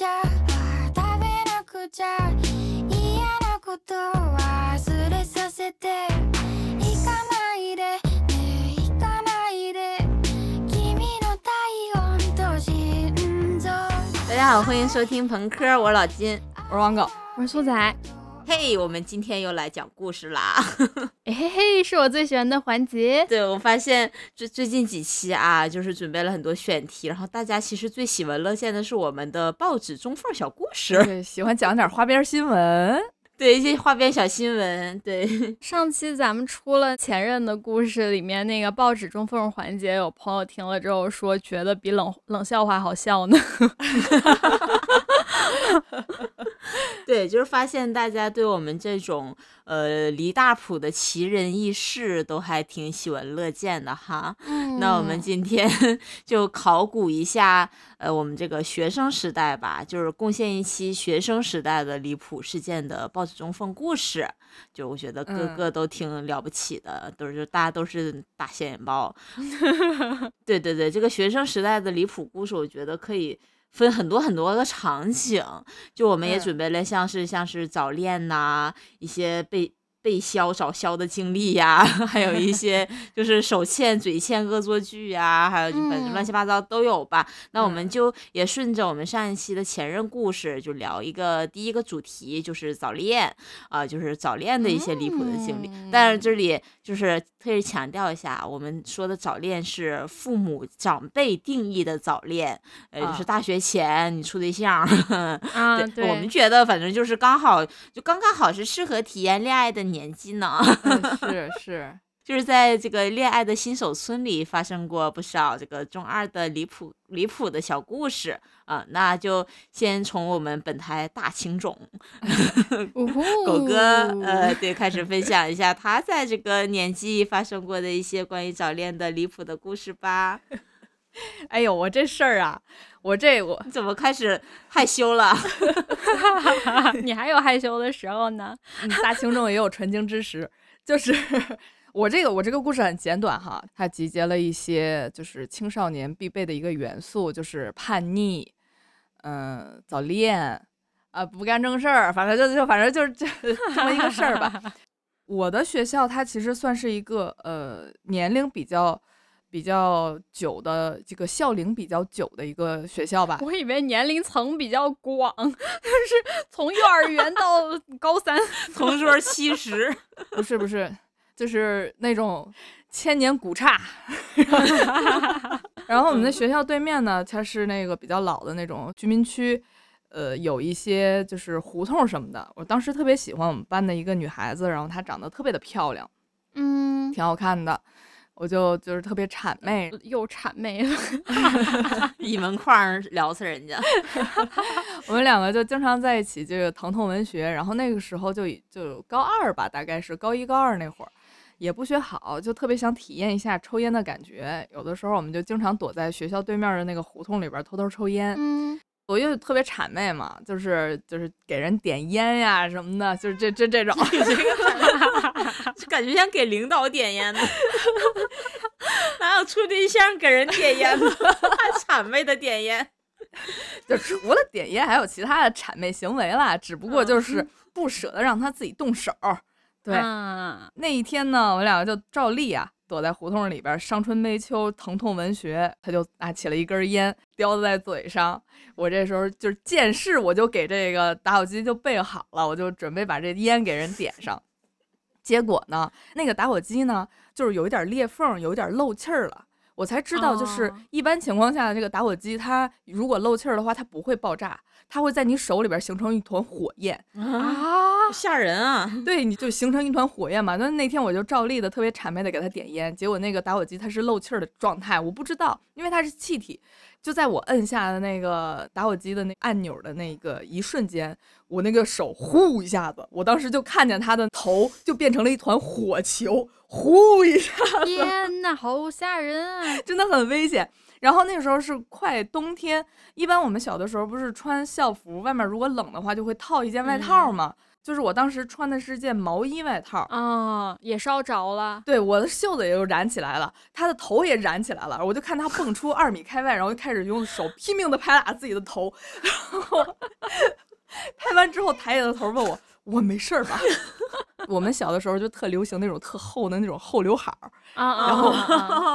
ちゃあ食べなくちゃ嫌なこと忘れさせて行かないでね行かないで君の体温と心臓大家好，欢迎收听朋克，我是老金。我是王狗，我是苏仔，嘿，我们今天又来讲故事啦。哎嘿嘿，是我最喜欢的环节。对我发现最最近几期啊，就是准备了很多选题，然后大家其实最喜闻乐见的是我们的报纸中缝小故事，对，喜欢讲点花边新闻。对一些花边小新闻，对，上期咱们出了前任的故事，里面那个报纸中缝环节，有朋友听了之后说，觉得比冷冷笑话好笑呢。对，就是发现大家对我们这种呃离大谱的奇人异事都还挺喜闻乐见的哈。那我们今天 就考古一下，呃，我们这个学生时代吧，就是贡献一期学生时代的离谱事件的报纸中缝故事。就我觉得个嗯个都挺了不起的，都是大家都是大显眼包。对对对，这个学生时代的离谱故事，我觉得可以分很多很多个场景。就我们也嗯准备了像是像是早恋呐、一些被被削找削的经历呀，还有一些 就是手欠嘴欠恶作剧呀，还有就反正乱七八糟都有吧。那我们嗯就也顺着我们上一期的前任故事，就聊一个第一个主题，就是早恋啊、就是早恋的一些离谱的经历。但是这里就是特意强调一下，我们说的早恋是父母长辈定义的早恋，呃，就是啊大学前你处对象。啊，对，我们觉得反正就是刚好，就刚刚好是适合体验恋爱的年纪呢。嗯 是是，就是在这个恋爱的新手村里发生过不少这个中二的离谱离谱的小故事啊、那就先从我们本台大情种 狗哥呃对开始分享一下他在这个年纪发生过的一些关于早恋的离谱的故事吧。哎呦，我这事儿啊，我这我你怎么开始害羞了？你还有害羞的时候呢。嗯大情种也有纯情之时，就是我这个我这个故事很简短哈，它集结了一些就是青少年必备的一个元素，就是叛逆，嗯、早恋，啊、不干正事儿，反正就就反正就是这这么一个事儿吧。我的学校它其实算是一个呃年龄比较比较久的这个校龄比较久的一个学校吧。我以为年龄层比较广，就是从幼儿园到高三。同桌七十，不是不是，就是那种 千年古刹。然后我们的学校对面呢，它是那个比较老的那种居民区，呃，有一些就是胡同什么的。我当时特别喜欢我们班的一个女孩子，然后她长得特别的漂亮，嗯，挺好看的，我就就是特别谄媚。又谄媚了。一门框聊死人家。我们两个就经常在一起，这个疼痛文学。然后那个时候就已就高二吧，大概是高一高二那会儿，也不学好，就特别想体验一下抽烟的感觉。有的时候我们就经常躲在学校对面的那个胡同里边偷偷抽烟。嗯，我又特别谄媚嘛，就是就是给人点烟呀什么的，就是这这这种。就感觉像给领导点烟呢。哪有处对象给人点烟的？还谄媚的点烟。就除了点烟，还有其他的谄媚行为啦，只不过就是不舍得让他自己动手。对，啊，那一天呢，我们两个就照例啊，躲在胡同里边，伤春悲秋，疼痛文学。他就拿起了一根烟，叼在嘴上。我这时候就是见势，我就给这个打火机就备好了，我就准备把这烟给人点上。结果呢，那个打火机呢，就是有一点裂缝，有一点漏气儿了。我才知道，就是哦一般情况下，这个打火机它如果漏气儿的话，它不会爆炸，它会在你手里边形成一团火焰。啊，吓人啊！对，你就形成一团火焰嘛。那那天我就照例的特别谄媚的给他点烟，结果那个打火机它是漏气儿的状态，我不知道，因为它是气体。就在我摁下的那个打火机的那按钮的那个一瞬间，我那个手呼一下子，我当时就看见他的头就变成了一团火球，呼一下子，天呐，好吓人啊！真的很危险。然后那个时候是快冬天，一般我们小的时候不是穿校服，外面如果冷的话就会套一件外套嘛。就是我当时穿的是件毛衣外套，啊，也烧着了。对，我的袖子也就燃起来了，他的头也燃起来了，我就看他蹦出二米开外，然后就开始用手拼命的拍打自己的头，然后 拍完之后抬起了头问我。我没事儿吧？我们小的时候就特流行那种特厚的那种厚刘海儿，然后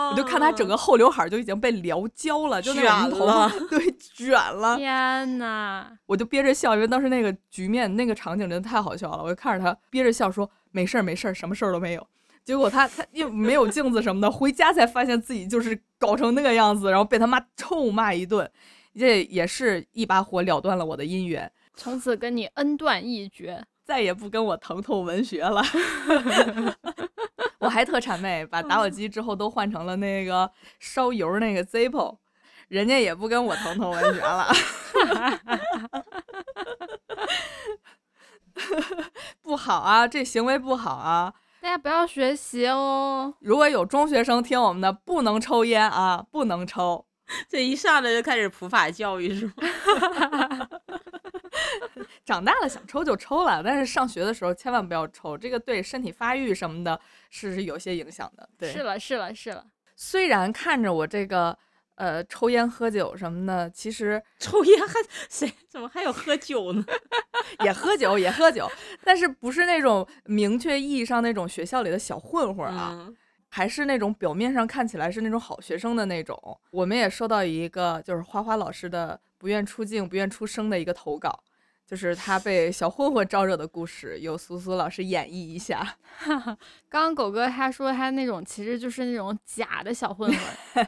我就看他整个厚刘海儿就已经被撩焦了，就那种头 对卷了。天呐，我就憋着笑，因为当时那个局面那个场景真的太好笑了。我就看着他憋着笑说：“没事儿，没事儿，什么事儿都没有。”结果他他又没有镜子什么的，回家才发现自己就是搞成那个样子，然后被他妈臭骂一顿。这也是一把火了断了我的姻缘，从此跟你恩断义绝。再也不跟我疼痛文学了，我还特谄媚，把打火机之后都换成了那个烧油那个 Zippo，人家也不跟我疼痛文学了，不好啊，这行为不好啊，大家不要学习哦。如果有中学生听我们的，不能抽烟啊，不能抽，这一上来就开始普法教育是吗？长大了想抽就抽了，但是上学的时候千万不要抽，这个对身体发育什么的是有些影响的。对，是了，是了，是了。虽然看着我这个呃抽烟喝酒什么的，其实 抽烟还谁怎么还有喝酒呢？也喝酒也喝酒，但是不是那种明确意义上那种学校里的小混混啊，还是那种表面上看起来是那种好学生的那种。我们也收到一个就是花花老师的。不愿出镜、不愿出声的一个投稿，就是他被小混混招惹的故事，由苏苏老师演绎一下。刚刚狗哥他说他那种其实就是那种假的小混混。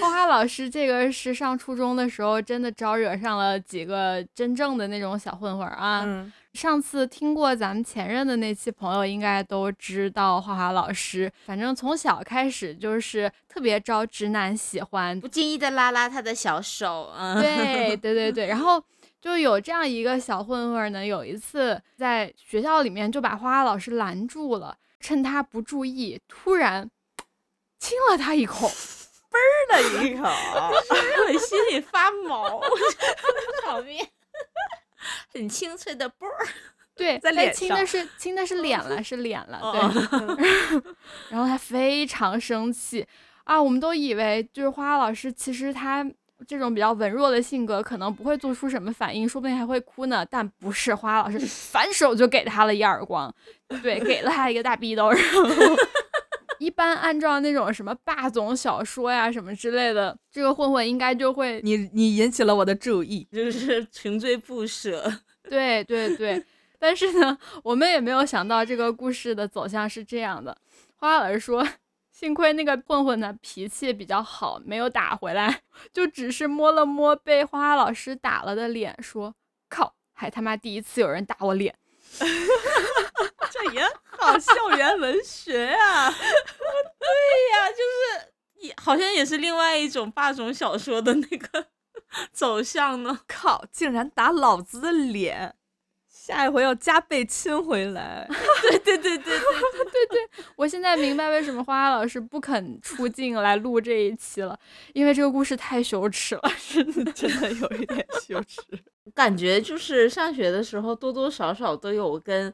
花花老师这个是上初中的时候真的招惹上了几个真正的那种小混混啊。上次听过咱们前任的那期朋友应该都知道，花花老师反正从小开始就是特别招直男喜欢，不经意的拉拉他的小手。嗯，对对对对。然后就有这样一个小混混呢，有一次在学校里面就把花花老师拦住了，趁他不注意，突然亲了他一口。嘣的一口，让我心里发毛。场面很清脆的啵儿，对，在脸上亲的是亲的是脸了，是脸了，对。然后他非常生气啊！我们都以为就是花花老师，其实他这种比较文弱的性格，可能不会做出什么反应，说不定还会哭呢。但不是，花花老师反手就给他了一耳光，对，给了他一个大逼兜，然后。一般按照那种什么霸总小说呀什么之类的，这个混混应该就会你你引起了我的注意，就是穷追不舍。对对对，但是呢，我们也没有想到这个故事的走向是这样的。花老师说，幸亏那个混混的脾气比较好，没有打回来，就只是摸了摸被花花老师打了的脸，说：“靠，还他妈第一次有人打我脸。” 这也好，校园文学啊！对呀，就是也好像也是另外一种霸总小说的那个走向呢。靠，竟然打老子的脸，下一回要加倍亲回来。对对对对对对对，我现在明白为什么花花老师不肯出镜来录这一期了，因为这个故事太羞耻了，真的真的有一点羞耻。感觉就是上学的时候多多少少都有跟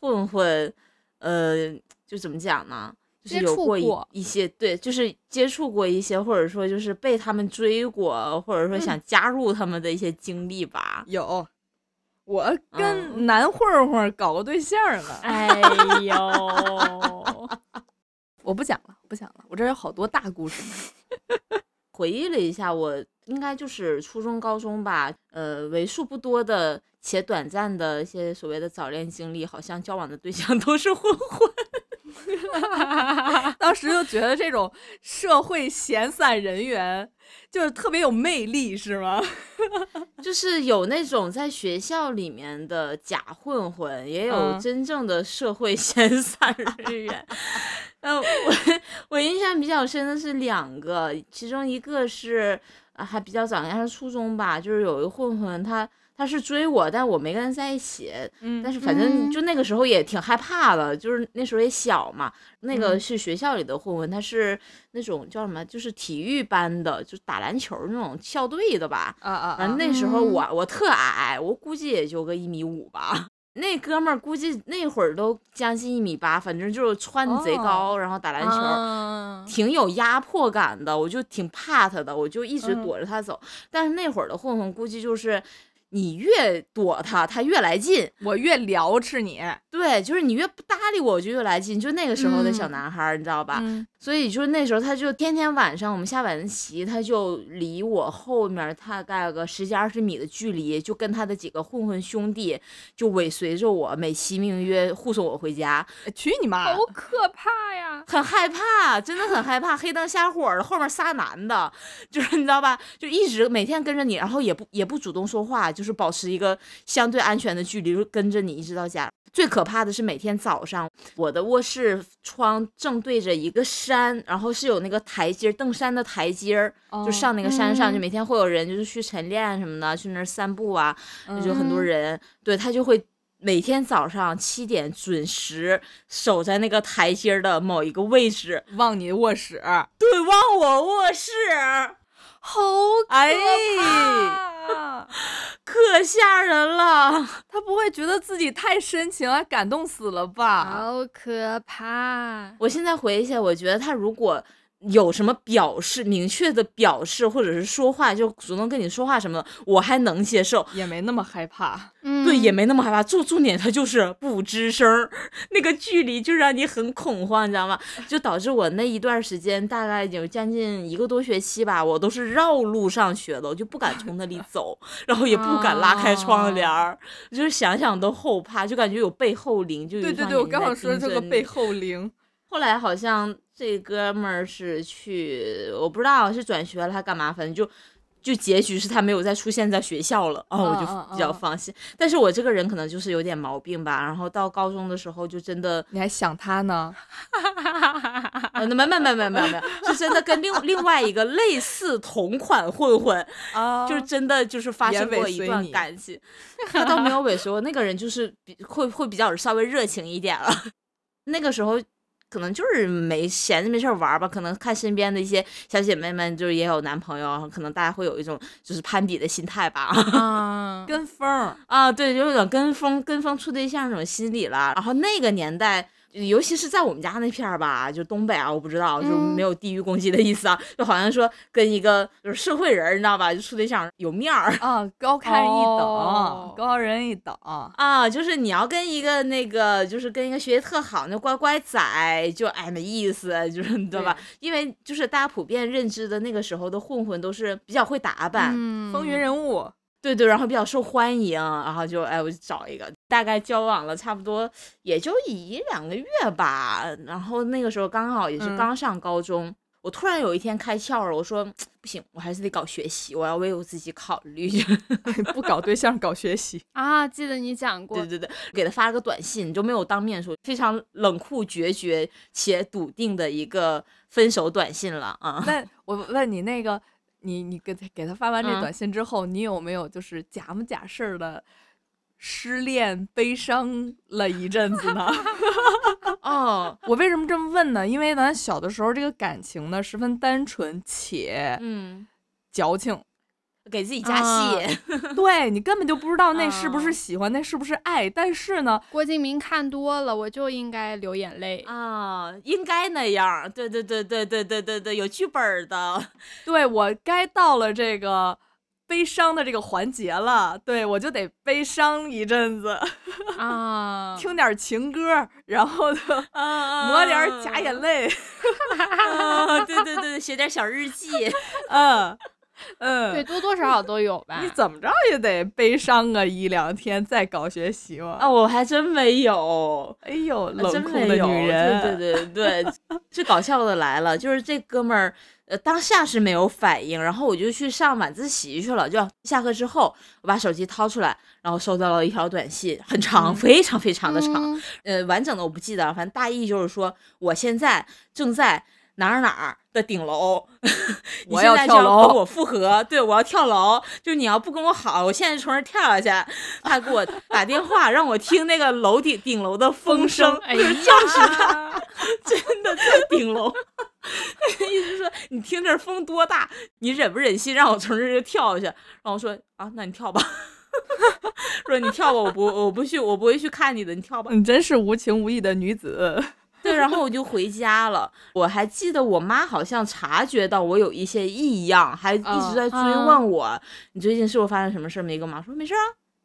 混混，呃，就怎么讲呢？就是有过一些对，就是接触过一些，或者说就是被他们追过，或者说想加入他们的一些经历吧。有，我跟男混混搞过对象了。哎呦，我不讲了，不讲了，我这有好多大故事。回忆了一下，我应该就是初中、高中吧，呃，为数不多的且短暂的一些所谓的早恋经历，好像交往的对象都是混混。当时就觉得这种社会闲散人员就是特别有魅力，是吗？就是有那种在学校里面的假混混，也有真正的社会闲散人员。嗯，我我印象比较深的是两个，其中一个是啊还比较早，应该是初中吧，就是有一个混混，他他是追我，但我没跟他在一起，嗯，但是反正就那个时候也挺害怕的，就是那时候也小嘛。那个是学校里的混混，他是那种叫什么，就是体育班的，就打篮球那种校队的吧。啊啊！反正那时候我我特矮，我估计也就个一米五吧。那哥们儿估计那会儿都将近一米八，反正就是穿的贼高，然后打篮球。啊挺有压迫感的，我就挺怕他的，我就一直嗯躲着他走。但是那会儿的混混估计就是，你越躲他，他越来劲。我越撩吃你，对，就是你越不搭理我，我就越来劲。就那个时候的小嗯男孩儿，你知道吧？嗯所以就是那时候，他就天天晚上我们下晚自习，他就离我后面大概有个十几二十米的距离，就跟他的几个混混兄弟就尾随着我，美其名曰护送我回家。哎去你妈！好可怕呀！很害怕，真的很害怕，黑灯瞎火的，后面仨男的，就是你知道吧，就一直每天跟着你，然后也不也不主动说话，就是保持一个相对安全的距离，就跟着你一直到家。最可怕的是每天早上，我的卧室窗正对着一个山，然后是有那个台阶儿，登山的台阶儿，就上那个山上，嗯就每天会有人就是去晨练什么的，去那儿散步啊，就很多嗯。人，对他就会每天早上七点准时守在那个台阶儿的某一个位置，望你卧室，对，望我卧室，好可，怕！可吓人了。他不会觉得自己太深情了，感动死了吧？好可怕！我现在回忆一下，我觉得他如果有什么表示，明确的表示，或者是说话，就主动跟你说话什么的，我还能接受。也没那么害怕。嗯，对，也没那么害怕。重重点，他就是不吱声，那个距离就让你很恐慌，你知道吗？就导致我那一段时间，大概有将近一个多学期吧，我都是绕路上学的，我就不敢从那里 走，然后也不敢拉开窗帘儿，就是想想都后怕，就感觉有背后灵，就有对对对，我刚好说这个背后灵。后来好像这哥们儿是去，我不知道是转学了还干嘛，反正就就结局是他没有再出现在学校了，哦，我就比较嗯放心。但是我这个人可能就是有点毛病吧，然后到高中的时候就真的，你还想他呢？呃，没没没没没没，是真的跟另另外一个类似同款混混，啊就是真的就是发生过一段感情。他倒没有尾随我，那个人就是比会会比较稍微热情一点了。那个时候可能就是没闲着没事儿玩吧，可能看身边的一些小姐妹们就是也有男朋友，可能大家会有一种就是攀比的心态吧。啊，跟风儿，啊，对，就有点跟风跟风处对象那种心理了。然后那个年代。尤其是在我们家那片儿吧，就东北啊，我不知道，就没有地域攻击的意思啊，就好像说跟一个就是社会人儿，你知道吧，就处对象有面儿，啊，高 看一等，哦高人一等。啊，就是你要跟一个那个，就是跟一个学习特好那乖乖仔，就哎没意思，就是你知道吧？因为就是大家普遍认知的那个时候的混混都是比较会打扮，嗯风云人物，对对，然后比较受欢迎，然后就哎我就找一个，大概交往了差不多也就一两个月吧，然后那个时候刚好也是嗯刚上高中。我突然有一天开窍了，我说不行，我还是得搞学习，我要为我自己考虑。不搞对象搞学习。啊，记得你讲过对，对对，给他发了个短信，就没有当面说，非常冷酷决绝且笃定的一个分手短信了啊。那我问你，那个你你给他给他发完这嗯短信之后，你有没有就是假模假式儿的失恋悲伤了一阵子呢？哦，我为什么这么问呢？因为咱小的时候这个感情呢十分单纯且嗯，矫情，给自己加啊 戏，对你根本就不知道那是不啊是喜欢，那是不是爱。但是呢，郭敬明看多了，我就应该流眼泪。啊，应该那样。对对对对对对对对，有剧本的。对我该到了这个悲伤的这个环节了，对我就得悲伤一阵子，啊，听点情歌，然后抹点假眼泪，啊，对对对，写点小日记。嗯嗯，对，多多少少都有吧。你怎么着也得悲伤个一两天再搞学习嘛。啊，我还真没有。哎呦，啊冷酷真没有的女人，对对对对，最 搞笑的来了，就是这哥们儿，呃，当下是没有反应，然后我就去上晚自习去了，就下课之后，我把手机掏出来，然后收到了一条短信，很长，嗯非常非常的长，嗯呃，完整的我不记得了，反正大意就是说，我现在正在哪儿哪儿的顶楼，你我现在就要要跳楼跟我复合，对我要跳楼，就你要不跟我好，我现在就从这儿跳下去。他给我打电话让我听那个楼顶顶楼的风声，哎呀，真的在顶楼。意思是说，你听这风多大，你忍不忍心让我从这儿就跳下去？然后我说啊，那你跳吧。说你跳吧，我不我不去，我不会去看你的，你跳吧。你真是无情无义的女子。对，然后我就回家了。我还记得我妈好像察觉到我有一些异样，还一直在追问我，你最近是不是发生什么事没跟我妈说？没事啊，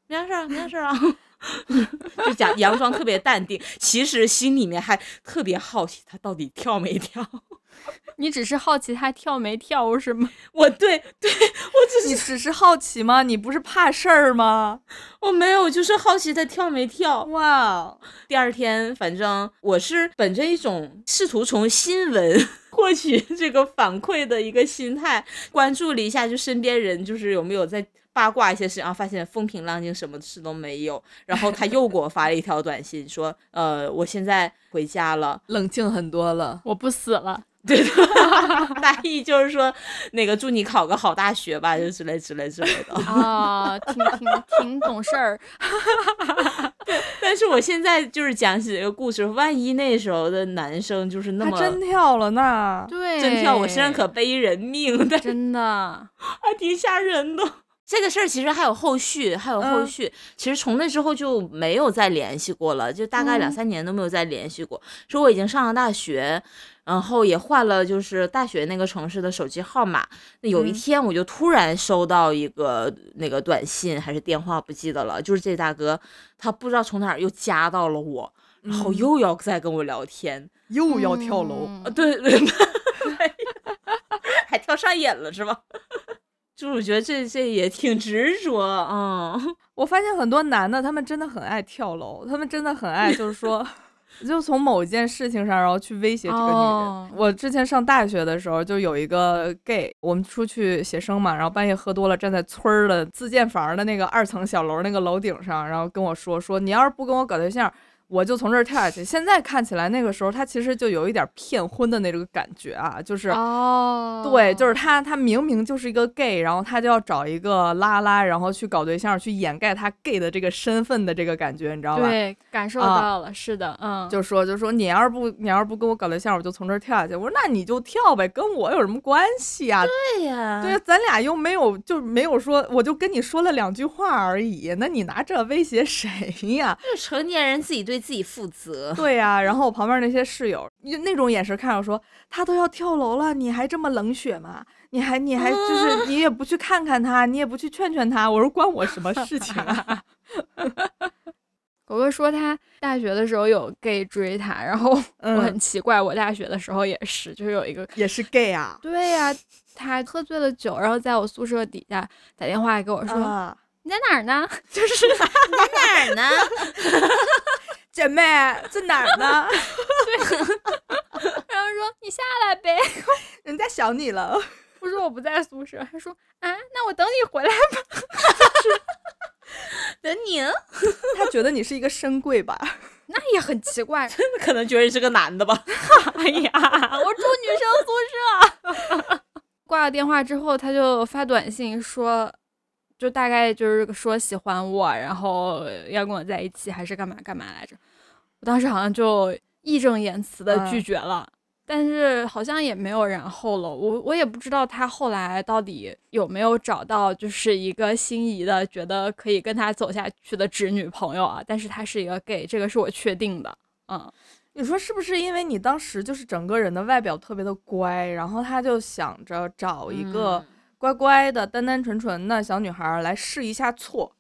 没啥事儿，没啥事儿啊。就假佯装特别淡定，其实心里面还特别好奇他到底跳没跳。你只是好奇他跳没跳是吗？我对对，我只你只是好奇吗？你不是怕事儿吗？我没有，就是好奇他跳没跳。哇！第二天，反正我是本着一种试图从新闻获取这个反馈的一个心态，关注了一下，就身边人就是有没有在。八卦一些事，然后发现风平浪静，什么事都没有。然后他又给我发了一条短信，说：“呃，我现在回家了，冷静很多了，我不死了。” 对的，大意就是说，那个祝你考个好大学吧，就之类之类之类的。啊，挺挺挺懂事儿。但是我现在就是讲起这个故事，万一那时候的男生就是那么真跳了呢？对，真跳，我身上可背人命但，真的 还挺吓人的。这个事儿其实还有后续，还有后续。其实从那之后就没有再联系过了，就大概两三年都没有再联系过。说我已经上了大学，然后也换了就是大学那个城市的手机号码。那有一天我就突然收到一个那个短信还是电话，不记得了。就是这大哥他不知道从哪儿又加到了我，然后又要再跟我聊天，又要跳楼啊？对对，还跳上瘾了是吧？就是我觉得这这也挺执着啊！我发现很多男的，他们真的很爱跳楼，他们真的很爱，就是说，就从某一件事情上，然后去威胁这个女人。我之前上大学的时候，就有一个 gay，我们出去写生嘛，然后半夜喝多了，站在村儿的自建房的那个二层小楼那个楼顶上，然后跟我说说，你要是不跟我搞对象。我就从这儿跳下去。现在看起来，那个时候他其实就有一点骗婚的那种感觉啊，就是哦，对，就是他他明明就是一个 gay，然后他就要找一个拉拉，然后去搞对象，去掩盖他 gay 的这个身份的这个感觉，你知道吧？对，感受到了，是的，嗯，就说就说你要是不你要是不跟我搞对象，我就从这儿跳下去。我说那你就跳呗，跟我有什么关系啊？对呀，对呀，咱俩又没有就没有说，我就跟你说了两句话而已，那你拿这威胁谁呀？成年人自己对自己负责。对呀，然后我旁边那些室友那种眼神看着说，他都要跳楼了，你还这么冷血吗？你还你还就是你也不去看看他，你也不去劝劝他。我说关我什么事情啊？狗哥说他大学的时候有 gay 追他，然后我很奇怪，我大学的时候也是，就是有一个也是 gay 啊。对呀，他喝醉了酒，然后在我宿舍底下打电话给我说：“你在哪儿呢？” 就是你在哪儿呢？姐妹在哪儿呢？对，然后说你下来呗，人家想你了。我说我不在宿舍。他说啊，那我等你回来吧。等你？他觉得你是一个深贵吧？那也很奇怪，真的可能觉得你是个男的吧？哎呀，我住女生宿舍。挂了电话之后，他就发短信说。就大概就是说喜欢我，然后要跟我在一起，还是干嘛干嘛来着？我当时好像就义正言辞的拒绝了，但是好像也没有然后了。我我也不知道他后来到底有没有找到就是一个心仪的，觉得可以跟他走下去的直女朋友啊。但是他是一个 gay，这个是我确定的。嗯，你说是不是因为你当时就是整个人的外表特别的乖，然后他就想着找一个。乖乖的、单单纯纯的小女孩来试一下错，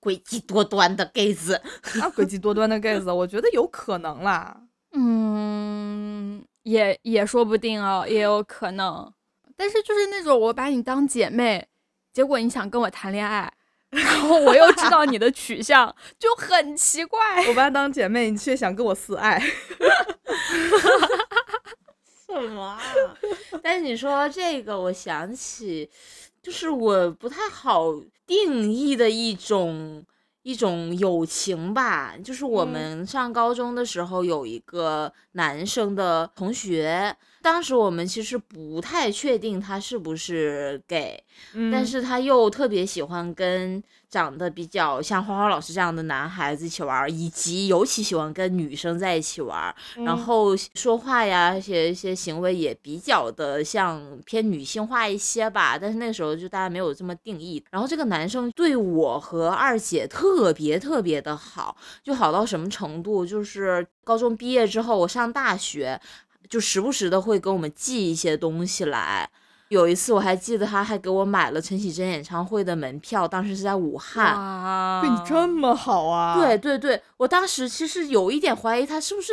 诡计多端的 gay 子，啊，诡计多端的 gay 子，我觉得有可能啦，嗯，也也说不定哦，也有可能，但是就是那种我把你当姐妹，结果你想跟我谈恋爱，然后我又知道你的取向，就很奇怪。我把你当姐妹，你却想跟我私爱。什么啊？但是你说这个，我想起，就是我不太好定义的一种一种友情吧，就是我们上高中的时候有一个男生的同学，当时我们其实不太确定他是不是 gay，、但嗯是他又特别喜欢跟长得比较像花花老师这样的男孩子一起玩，以及尤其喜欢跟女生在一起玩儿，然嗯后说话呀，一些一些行为也比较的像偏女性化一些吧。但是那时候就大家没有这么定义。然后这个男生对我和二姐特别特别的好，就好到什么程度？就是高中毕业之后，我上大学，就时不时的会给我们寄一些东西来。有一次我还记得他还给我买了陈绮贞演唱会的门票，当时是在武汉。对你这么好啊？对，对对，我当时其实有一点怀疑他是不是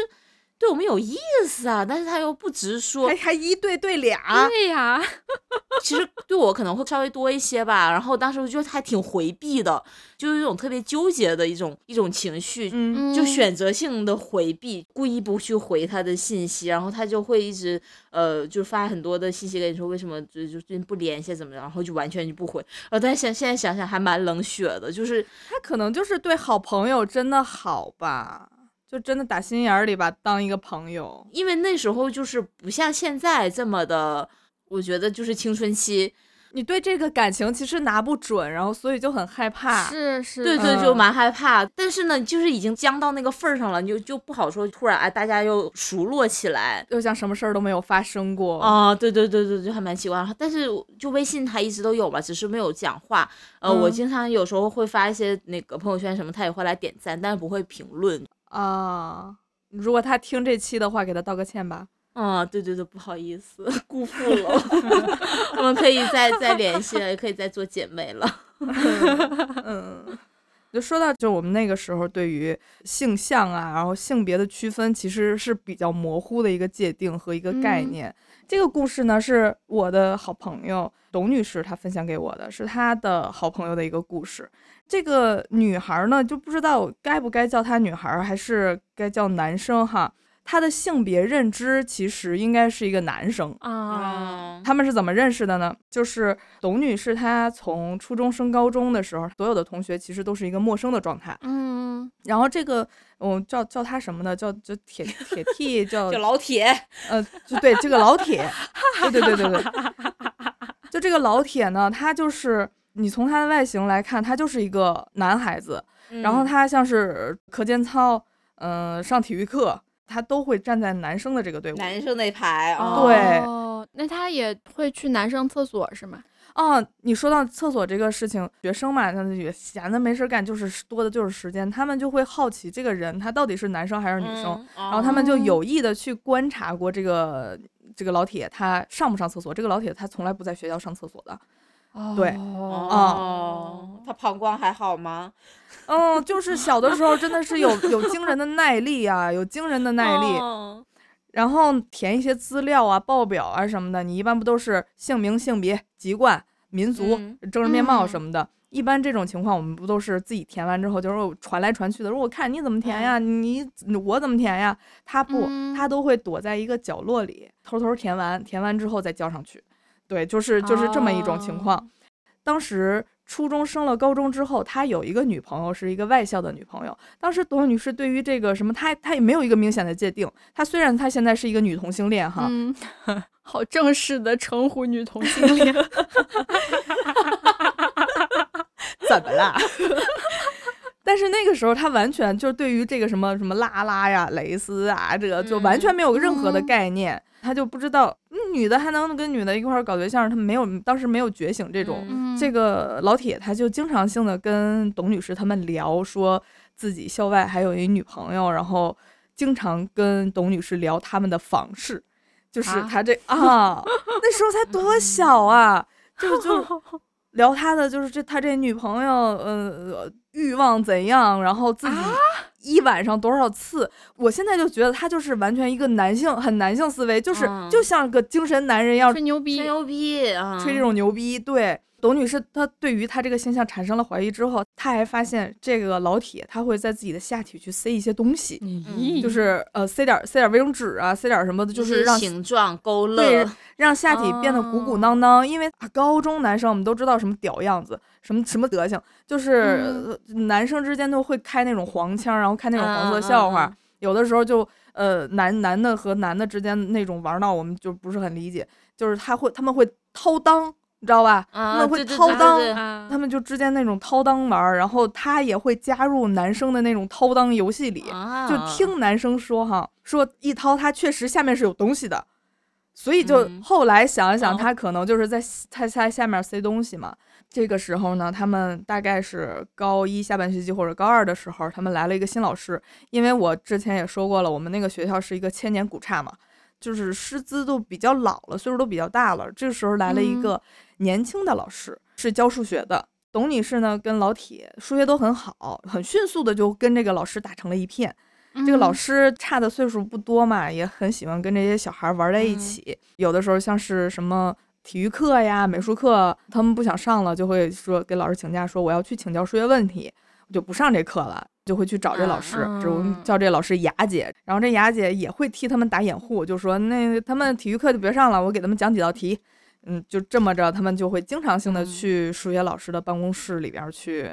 对我们有意思啊，但是他又不直说还，还一对对俩，对呀，其实对我可能会稍微多一些吧。然后当时我就还挺回避的，就是一种特别纠结的一种一种情绪，嗯就选择性的回避，故意不去回他的信息，然后他就会一直呃，就发很多的信息跟你说为什么就就最近不联系怎么着，然后就完全就不回。呃，但是现现在想想还蛮冷血的，就是他可能就是对好朋友真的好吧，就真的打心眼儿里吧当一个朋友。因为那时候就是不像现在这么的，我觉得就是青春期，你对这个感情其实拿不准，然后所以就很害怕。是是，对对，嗯就蛮害怕。但是呢，就是已经僵到那个份儿上了，你就就不好说，突然哎，大家又熟络起来。又像什么事儿都没有发生过。啊，对对对对，就还蛮奇怪。但是就微信他一直都有吧，只是没有讲话。呃，我嗯经常有时候会发一些那个朋友圈什么，他也会来点赞，但是不会评论。啊，如果他听这期的话，给他道个歉吧。啊，对对对，不好意思，辜负了。我们可以再再联系了，也可以再做姐妹了。嗯，就说到就我们那个时候对于性向啊，然后性别的区分，其实是比较模糊的一个界定和一个概嗯念。这个故事呢，是我的好朋友董女士她分享给我的，是她的好朋友的一个故事。这个女孩呢，就不知道该不该叫她女孩，还是该叫男生哈。她的性别认知其实应该是一个男生，啊，嗯，他们是怎么认识的呢？就是董女士，她从初中升高中的时候，所有的同学其实都是一个陌生的状态。嗯，然后这个，我、叫叫他什么呢？叫叫铁铁 T，叫就老铁，呃，就对这个老铁，对对对对对，就这个老铁呢，他就是你从他的外形来看，他就是一个男孩子。然后嗯他像是课间操，嗯、上体育课，他都会站在男生的这个队伍。男生那排啊，对哦，那他也会去男生厕所是吗？哦，你说到厕所这个事情，学生嘛，他也闲的没事干，就是多的就是时间，他们就会好奇这个人他到底是男生还是女生，嗯，然后他们就哦有意的去观察过这个这个老铁他上不上厕所。这个老铁他从来不在学校上厕所的，对哦哦，他膀胱还好吗？嗯，就是小的时候真的是有有惊人的耐力啊，有惊人的耐力。哦然后填一些资料啊、报表啊什么的，你一般不都是姓名、性别、籍贯、民族、嗯政治面貌嗯什么的？一般这种情况，我们不都是自己填完之后，就是传来传去的，说我看你怎么填呀，你我怎么填呀？他不，嗯他都会躲在一个角落里，偷偷填完，填完之后再交上去。对，就是就是这么一种情况。哦当时初中升了高中之后，他有一个女朋友，是一个外校的女朋友。当时董女士对于这个什么，她她也没有一个明显的界定。她虽然她现在是一个女同性恋哈，嗯，好正式的称呼女同性恋，怎么啦？但是那个时候，他完全就对于这个什么什么拉拉呀、蕾丝啊，这个就完全没有任何的嗯概念。他就不知道，嗯女的还能跟女的一块儿搞对象，他没有，当时没有觉醒这种。嗯嗯这个老铁他就经常性的跟董女士他们聊，说自己校外还有一女朋友，然后经常跟董女士聊他们的房事，就是啊他这啊那时候才多小啊，就就 聊他的就是这他这女朋友呃欲望怎样，然后自己啊？一晚上多少次，我现在就觉得他就是完全一个男性很男性思维，就是、嗯。就像个精神男人一样吹牛逼。吹，牛逼啊，吹这种牛逼，对，董女士她对于她这个现象产生了怀疑之后，她还发现这个老铁他会在自己的下体去塞一些东西，咦就是呃塞点塞点卫生纸啊，塞点什么的，就是让形状勾对勒，让下体变得鼓鼓囊囊。因为啊高中男生我们都知道什么屌样子，什么什么德行，就是、呃男生之间都会开那种黄腔，然后开那种黄色笑话。有的时候就呃男男的和男的之间那种玩闹，我们就不是很理解，就是他会他们会掏裆，你知道吧？啊他们会掏裆。他们就之间那种掏裆玩儿，然后他也会加入男生的那种掏裆游戏里，啊就听男生说哈，说一掏他确实下面是有东西的，所以就嗯后来想一想，哦他可能就是在他他下面塞东西嘛。这个时候呢，他们大概是高一下半学期或者高二的时候，他们来了一个新老师。因为我之前也说过了，我们那个学校是一个千年古刹嘛，就是师资都比较老了，岁数都比较大了。这个时候来了一嗯个年轻的老师，是教数学的。董女士呢跟老铁数学都很好，很迅速的就跟这个老师打成了一片。这个老嗯师差的岁数不多嘛，也很喜欢跟这些小孩玩在一起。有的时候像是什么体育课呀、美术课，他们不想上了，就会说给老师请假，说我要去请教数学问题，我就不上这课了。就会去找这老师，嗯就嗯叫这老师雅姐，然后这雅姐也会替他们打掩护，就说那他们体育课就别上了，我给他们讲几道题，嗯，就这么着，他们就会经常性的嗯去数学老师的办公室里边去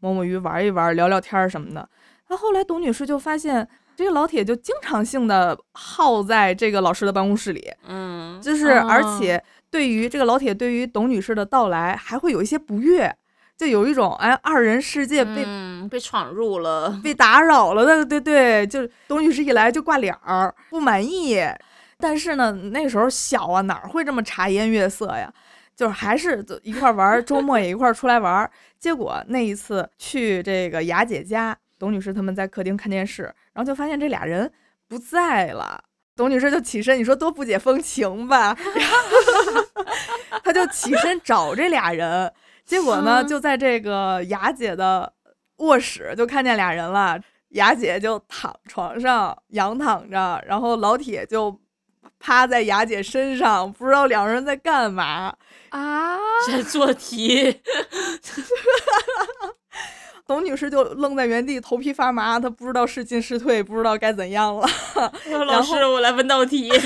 摸摸鱼、玩一玩、聊聊天什么的。那后来董女士就发现，这个老铁就经常性的耗在这个老师的办公室里，嗯，就是而哦且对于这个老铁对于董女士的到来还会有一些不悦，就有一种哎二人世界被、嗯被闯入了，被打扰了的，对对，就是董女士一来就挂脸儿，不满意。但是呢，那时候小啊，哪儿会这么察言悦色呀？就是还是就一块儿玩儿，周末也一块儿出来玩儿。结果那一次去这个雅姐家，董女士他们在客厅看电视，然后就发现这俩人不在了。董女士就起身，你说多不解风情吧？她就起身找这俩人，结果呢，嗯就在这个雅姐的卧室就看见俩人了。雅姐就躺床上仰躺着，然后老铁就趴在雅姐身上，不知道两人在干嘛。啊，在做题，董女士就愣在原地，头皮发麻，她不知道是进是退，不知道该怎样了。老师，我来问道题。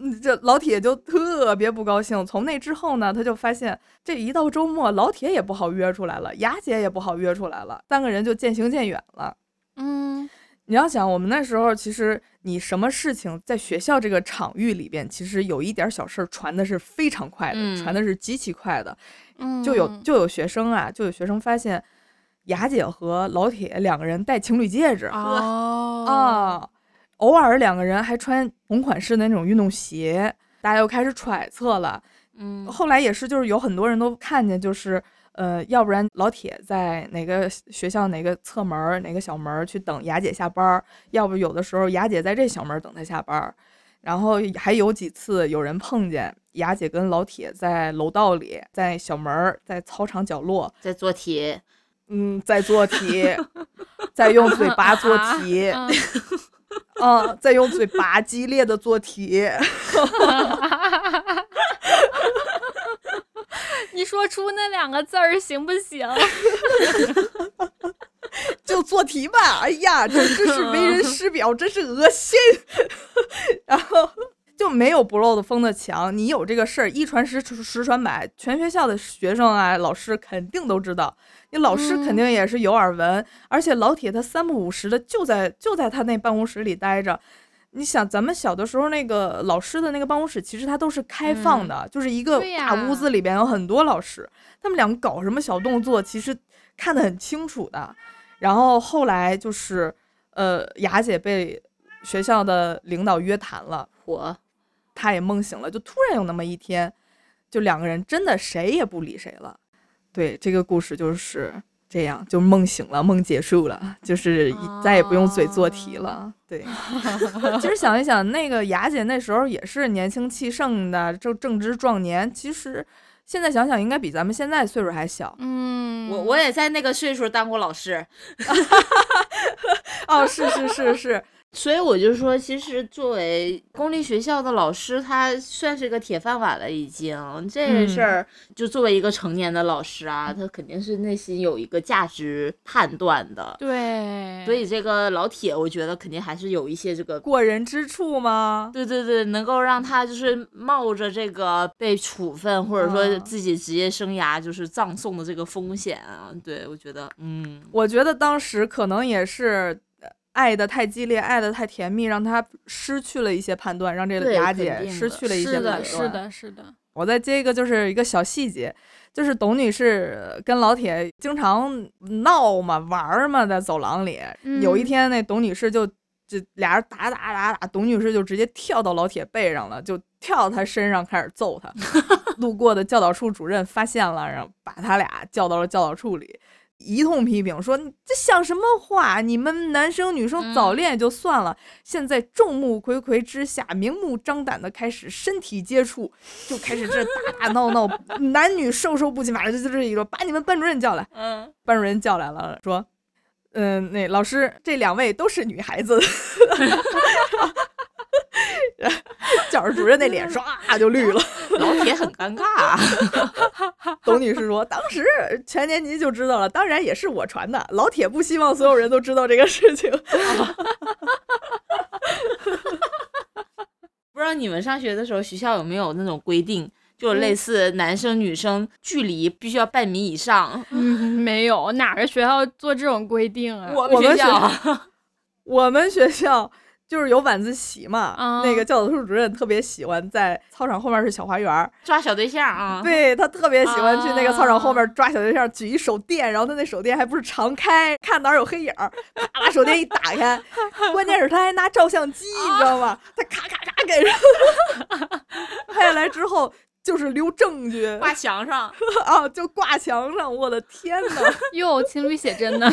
嗯，这老铁就特别不高兴。从那之后呢，他就发现这一到周末，老铁也不好约出来了，雅姐也不好约出来了，三个人就渐行渐远了。嗯你要想，我们那时候其实你什么事情在学校这个场域里边，其实有一点小事儿传的是非常快的，嗯传的是极其快的。嗯，就有就有学生啊，就有学生发现雅姐和老铁两个人戴情侣戒指哦啊，偶尔两个人还穿同款式的那种运动鞋，大家又开始揣测了。嗯后来也是，就是有很多人都看见，就是呃，要不然老铁在哪个学校哪个侧门哪个小门去等雅姐下班儿，要不有的时候雅姐在这小门等她下班儿。然后还有几次有人碰见雅姐跟老铁在楼道里，在小门，在操场角落，在做题，嗯，在做题，在用嘴巴做题，啊嗯，在用嘴巴激烈的做题。你说出那两个字儿行不行？就做题吧。哎呀，这真是为人 师表，真是恶心。然后就没有不漏的风的墙，你有这个事儿，一传十，十传百，全学校的学生啊、老师肯定都知道。你老师肯定也是有耳闻，而且老铁他三不五时的就在就在他那办公室里待着。你想，咱们小的时候那个老师的那个办公室，其实它都是开放的，就是一个大屋子里边有很多老师，他们两个搞什么小动作，其实看得很清楚的。然后后来就是，呃，雅姐被学校的领导约谈了，我，她也梦醒了，就突然有那么一天，就两个人真的谁也不理谁了。对，这个故事就是这样，就梦醒了，梦结束了，就是再也不用嘴做题了。对，其实想一想，那个雅姐那时候也是年轻气盛的，正正值壮年，其实现在想想，应该比咱们现在岁数还小。嗯，我我也在那个岁数当过老师，哦，是是是是，所以我就说，其实作为公立学校的老师，他算是个铁饭碗了。已经这个事儿，就作为一个成年的老师啊，他肯定是内心有一个价值判断的。对，所以这个老铁，我觉得肯定还是有一些这个过人之处吗？对对对，能够让他就是冒着这个被处分，或者说自己职业生涯就是葬送的这个风险啊。对我觉得，嗯，我觉得当时可能也是。爱的太激烈，爱的太甜蜜，让他失去了一些判断，让这个雅姐失去了一些判断。是的，是的，是的。我再接一个，就是一个小细节，就是董女士跟老铁经常闹嘛、玩嘛，在走廊里。有一天，那董女士就就俩人打打打打，董女士就直接跳到老铁背上了，就跳到他身上开始揍他。路过的教导处主任发现了，然后把他俩叫到了教导处里。一通批评说：“你这想什么话？你们男生女生早恋也就算了，现在众目睽睽之下，明目张胆的开始身体接触，就开始这打打 闹闹，男女授受不亲。反正就这一说，把你们班主任叫来。嗯，班主任叫来了，说：嗯，那老师，这两位都是女孩子。”教室主任那脸 唰就绿了，老铁很尴尬。董女士说：“当时全年级就知道了，当然也是我传的。老铁不希望所有人都知道这个事情。”不知道你们上学的时候，学校有没有那种规定，就类似男生女生距离必须要半米以上？嗯，没有，哪个学校做这种规定啊？我们学校，我们学校。就是有晚自习嘛，那个教导处主任特别喜欢在操场后面是小花园抓小对象啊。对他特别喜欢去那个操场后面抓小对象，举一手电，然后他那手电还不是常开，看哪有黑影，啪把手电一打开，关键是他还拿照相机，你知道吗？他咔咔咔给人拍下来之后就是留证据，挂墙上 啊，就挂墙上，我的天呐，哟，情侣写真呢。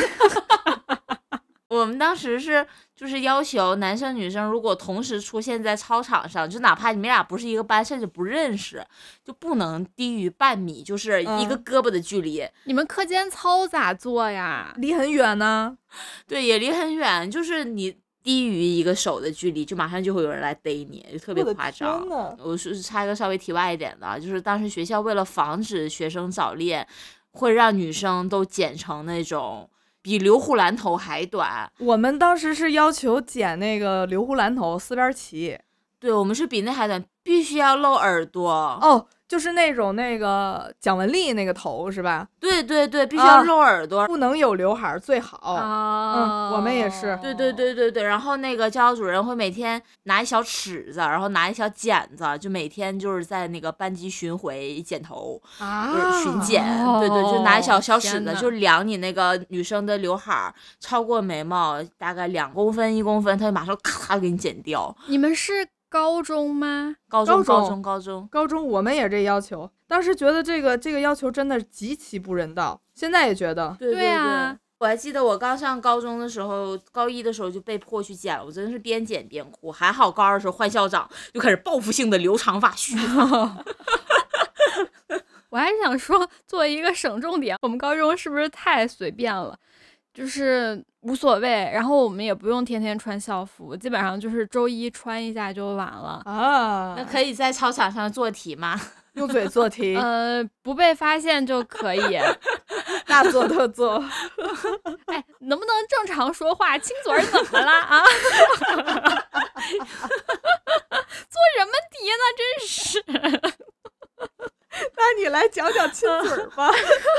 我们当时是就是要求男生女生如果同时出现在操场上，就哪怕你们俩不是一个班，甚至不认识，就不能低于半米，就是一个胳膊的距离。你们课间操咋做呀？离很远呢？对，也离很远，就是你低于一个手的距离，就马上就会有人来逮你，就特别夸张。我是插一个稍微题外一点的，就是当时学校为了防止学生早恋，会让女生都剪成那种。比刘胡兰头还短。我们当时是要求剪那个刘胡兰头四边齐，对我们是比那还短，必须要露耳朵哦。就是那种那个蒋雯丽那个头是吧？对对对，必须要露耳朵，不能有刘海最好。嗯，我们也是。对对对对对。然后那个教导主任会每天拿一小尺子，然后拿一小剪子，就每天就是在那个班级巡回剪头，就是巡剪。对对，就拿一小小尺子，就量你那个女生的刘海超过眉毛大概两公分一公分，他就马上咔给你剪掉。你们是？高中吗？高中，高中，高中，高中，我们也这要求。当时觉得这个这个要求真的极其不人道，现在也觉得。对对对，我还记得我刚上高中的时候，高一的时候就被迫去剪了，我真的是边剪边哭。还好高二的时候换校长，就开始报复性的留长发蓄。我还想说，作为一个省重点，我们高中是不是太随便了？就是无所谓，然后我们也不用天天穿校服，基本上就是周一穿一下就完了啊。那可以在操场上做题吗？用嘴做题？呃，不被发现就可以。大做特做。哎，能不能正常说话？亲嘴儿怎么了啊？做什么题呢？真是。那你来讲讲亲嘴吧。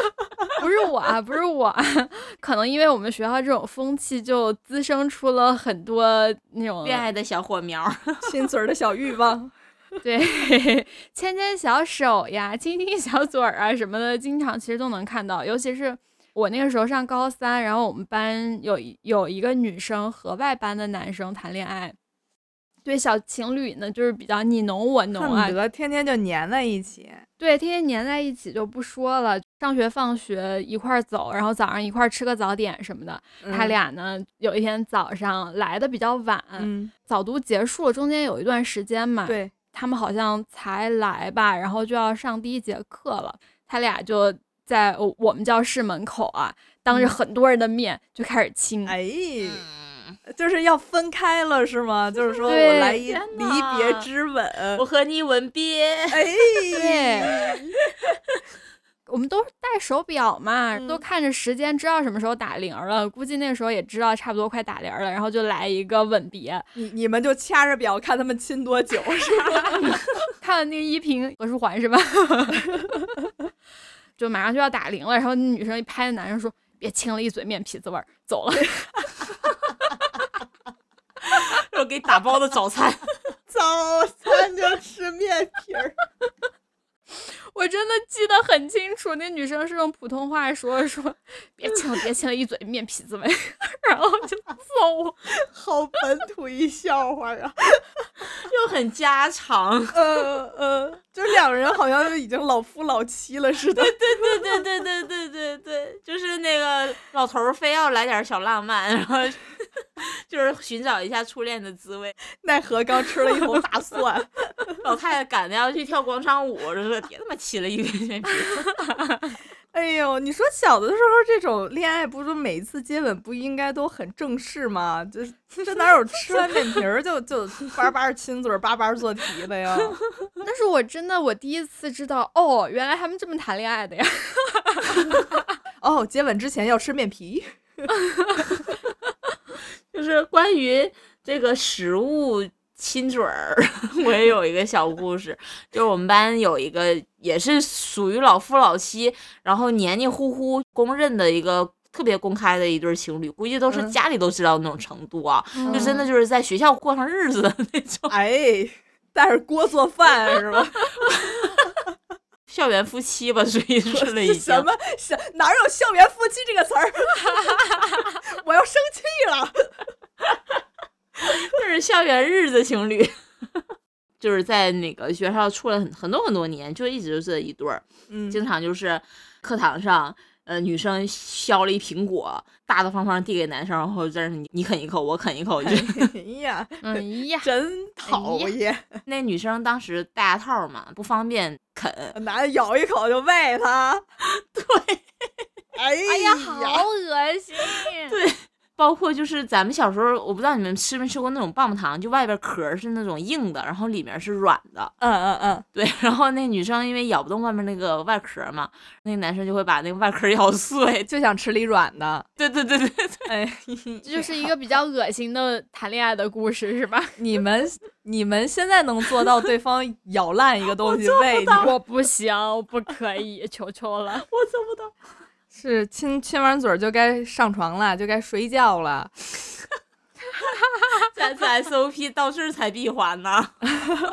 不是我，啊，不是我，啊 可能因为我们学校这种风气，就滋生出了很多那种恋爱的小火苗，亲嘴的小欲望。对，牵牵小手呀，亲亲小嘴儿啊什么的，经常其实都能看到。尤其是我那个时候上高三，然后我们班有有一个女生和外班的男生谈恋爱。对小情侣呢，就是比较你侬我侬啊，得天天就黏在一起。对，天天黏在一起就不说了，上学放学一块儿走，然后早上一块儿吃个早点什么的。他俩呢，有一天早上来的比较晚，早读结束了，中间有一段时间嘛，对他们好像才来吧，然后就要上第一节课了，他俩就在我们教室门口啊，当着很多人的面就开始亲。哎。就是要分开了是吗？就是说我来一离别之吻。我和你吻别。哎，对，我们都是戴手表嘛，都嗯看着时间，知道什么时候打铃儿了。估计那个时候也知道差不多快打铃儿了，然后就来一个吻别。你你们就掐着表看他们亲多久是吧？看了那个依萍何书桓是吧？就马上就要打铃了，然后那女生一拍那男生说：“别亲了，一嘴面皮子味儿，走了。我给你打包的早餐。早餐就吃面皮儿。”我真的记得很清楚，那女生是用普通话说说：“别亲了，别亲了，一嘴面皮子味。”然后就走了。好本土一笑话呀！又很家常。呃呃，就两人好像就已经老夫老妻了似的。对对对对对对对对，就是那个老头儿非要来点小浪漫，然后就是寻找一下初恋的滋味。奈何刚吃了一口大蒜。老太太赶着要去跳广场舞，就说别他妈起了一遍面皮。哎呦，你说小的时候这种恋爱，不是说每一次接吻不应该都很正式吗？就是这哪有吃完面皮儿就就叭叭亲嘴儿、叭叭做题的呀？但是我真的我第一次知道，哦，原来他们这么谈恋爱的呀。哦，接吻之前要吃面皮。就是关于这个食物亲嘴儿，我也有一个小故事。就是我们班有一个也是属于老夫老妻，然后黏黏糊糊，公认的一个特别公开的一对情侣，估计都是嗯家里都知道那种程度啊，就真的嗯就是在学校过上日子的那种。哎，带着锅做饭是吧？校园夫妻吧，属于是了已经。什么？什哪有校园夫妻这个词儿？我要生气了。就是校园日子情侣，就是在那个学校处了很很多很多年，就一直都是这一对儿，嗯经常就是课堂上，呃，女生削了一苹果，大大方方递给男生，然后在那你你啃一口，我啃一口，就哎呀，哎呀，真讨厌！那女生当时戴牙套嘛，不方便啃，男的咬一口就喂他。对。哎哎呀，好恶心。对包括就是咱们小时候，我不知道你们吃没吃过那种棒棒糖，就外边壳是那种硬的，然后里面是软的。嗯嗯嗯，对，然后那女生因为咬不动外面那个外壳嘛，那个男生就会把那个外壳咬碎。就想吃里软的。对对对对对，哎，这就是一个比较恶心的谈恋爱的故事，是吧？你们你们现在能做到对方咬烂一个东西喂你？我不行，我不可以，求求了。我做不到。是亲亲完嘴儿就该上床了，就该睡觉了。咱次 SOP 到这儿才闭环呢。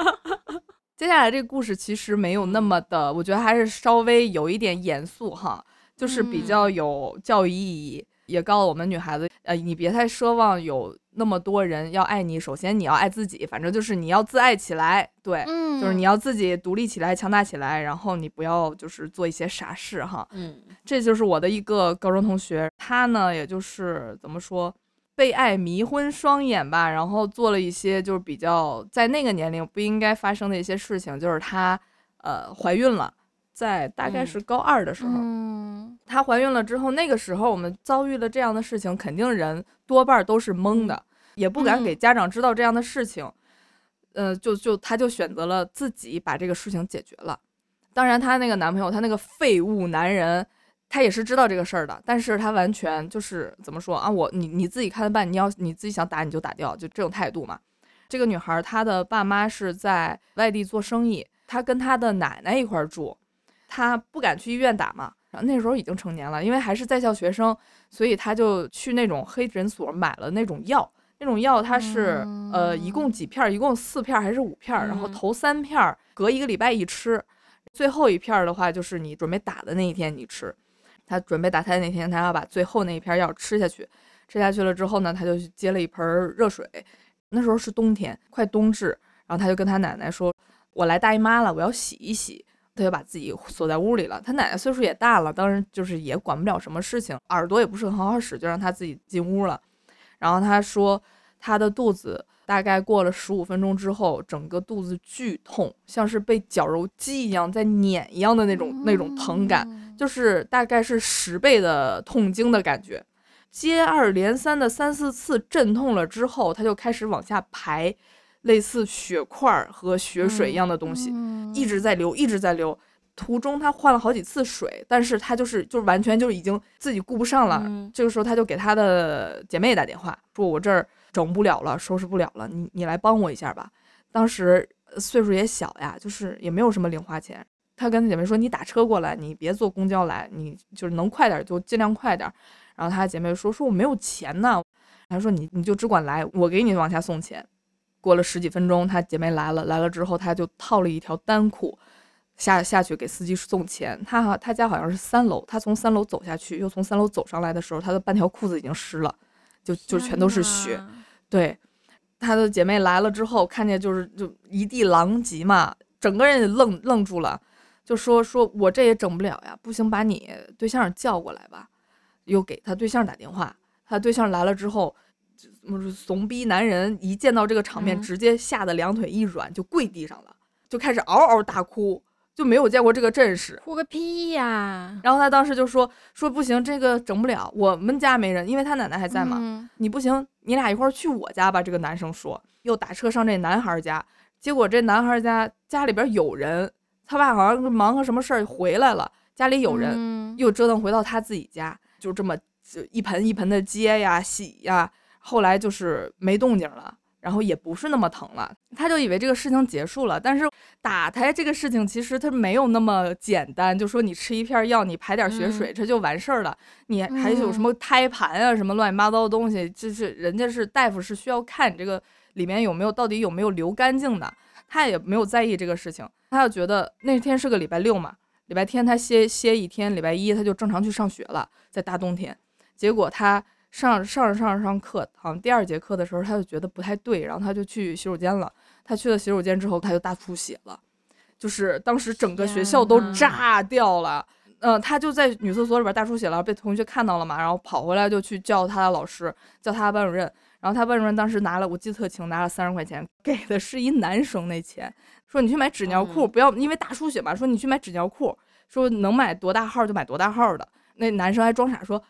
接下来这个故事其实没有那么的，我觉得还是稍微有一点严肃哈，就是比较有教育意义，也告诉我们女孩子，呃，你别太奢望有那么多人要爱你，首先你要爱自己，反正就是你要自爱起来，对，嗯。就是你要自己独立起来、强大起来，然后你不要就是做一些傻事哈。嗯。这就是我的一个高中同学，他呢，也就是怎么说，被爱迷昏双眼吧，然后做了一些就是比较在那个年龄不应该发生的一些事情，就是她呃怀孕了，在大概是高二的时候，嗯她怀孕了之后，那个时候我们遭遇了这样的事情，肯定人多半都是懵的，也不敢给嗯家长知道这样的事情，呃，就就她就选择了自己把这个事情解决了。当然，她那个男朋友，她那个废物男人。他也是知道这个事儿的，但是他完全就是怎么说啊？我你你自己看着办，你要你自己想打你就打掉，就这种态度嘛。这个女孩她的爸妈是在外地做生意，她跟她的奶奶一块儿住，她不敢去医院打嘛。然后那时候已经成年了，因为还是在校学生，所以他就去那种黑诊所买了那种药。那种药它是、呃一共几片儿？一共四片儿还是五片儿？然后嗯头三片儿隔一个礼拜一吃，最后一片儿的话就是你准备打的那一天你吃。他准备打胎那天，他要把最后那一片药吃下去。吃下去了之后呢，他就去接了一盆儿热水。那时候是冬天，快冬至，然后他就跟他奶奶说：“我来大姨妈了，我要洗一洗。”他就把自己锁在屋里了。他奶奶岁数也大了，当然就是也管不了什么事情，耳朵也不是很好使，就让他自己进屋了。然后他说，他的肚子大概过了十五分钟之后，整个肚子剧痛，像是被绞肉机一样在碾一样的那种那种疼感。嗯就是大概是十倍的痛经的感觉。接二连三的三四次阵痛了之后，他就开始往下排，类似血块儿和血水一样的东西，嗯一直在流，一直在流。途中他换了好几次水，但是他就是就是完全就是已经自己顾不上了。嗯这个时候他就给他的姐妹打电话，说我这儿整不了了，收拾不了了，你你来帮我一下吧。当时呃岁数也小呀，就是也没有什么零花钱。他跟他姐妹说：“你打车过来，你别坐公交来，你就是能快点就尽量快点。”然后他姐妹说：“说我没有钱呢。”他说：“你你就只管来，我给你往下送钱。”过了十几分钟，她姐妹来了，来了之后她就套了一条单裤，下下去给司机送钱。她好他家好像是三楼，她从三楼走下去，又从三楼走上来的时候，她的半条裤子已经湿了，就就全都是血。对，她的姐妹来了之后，看见就是就一地狼藉嘛，整个人也愣愣住了，就说说我这也整不了呀，不行，把你对象叫过来吧。又给他对象打电话，他对象来了之后，就怎么说怂逼男人一见到这个场面，嗯直接吓得两腿一软，就跪地上了，就开始嗷嗷大哭，就没有见过这个阵势。哭个屁呀！然后他当时就说说不行，这个整不了，我们家没人，因为他奶奶还在嘛。嗯你不行，你俩一块儿去我家吧。这个男生说，又打车上这男孩家，结果这男孩家家里边有人，他爸好像是忙个什么事儿回来了，家里有人，嗯又折腾回到他自己家，就这么就一盆一盆的接呀洗呀，后来就是没动静了。然后也不是那么疼了，他就以为这个事情结束了。但是打胎这个事情其实它没有那么简单，就说你吃一片药，你排点血水，这就完事儿了。你还有什么胎盘啊，什么乱七八糟的东西，就是人家是大夫是需要看你这个里面有没有到底有没有流干净的。他也没有在意这个事情，他就觉得那天是个礼拜六嘛，礼拜天他歇歇一天，礼拜一他就正常去上学了，在大冬天。结果他上上着上着上课，好像第二节课的时候，他就觉得不太对，然后他就去洗手间了。他去了洗手间之后，他就大出血了，就是当时整个学校都炸掉了。嗯、他就在女厕所里边大出血了，被同学看到了嘛，然后跑回来就去叫他的老师，叫他的班主任。然后他班主任当时拿了，我记得特清，拿了三十块钱，给的是一男生那钱，说你去买纸尿裤，嗯不要因为大出血嘛，说你去买纸尿裤，说能买多大号就买多大号的。那男生还装傻说，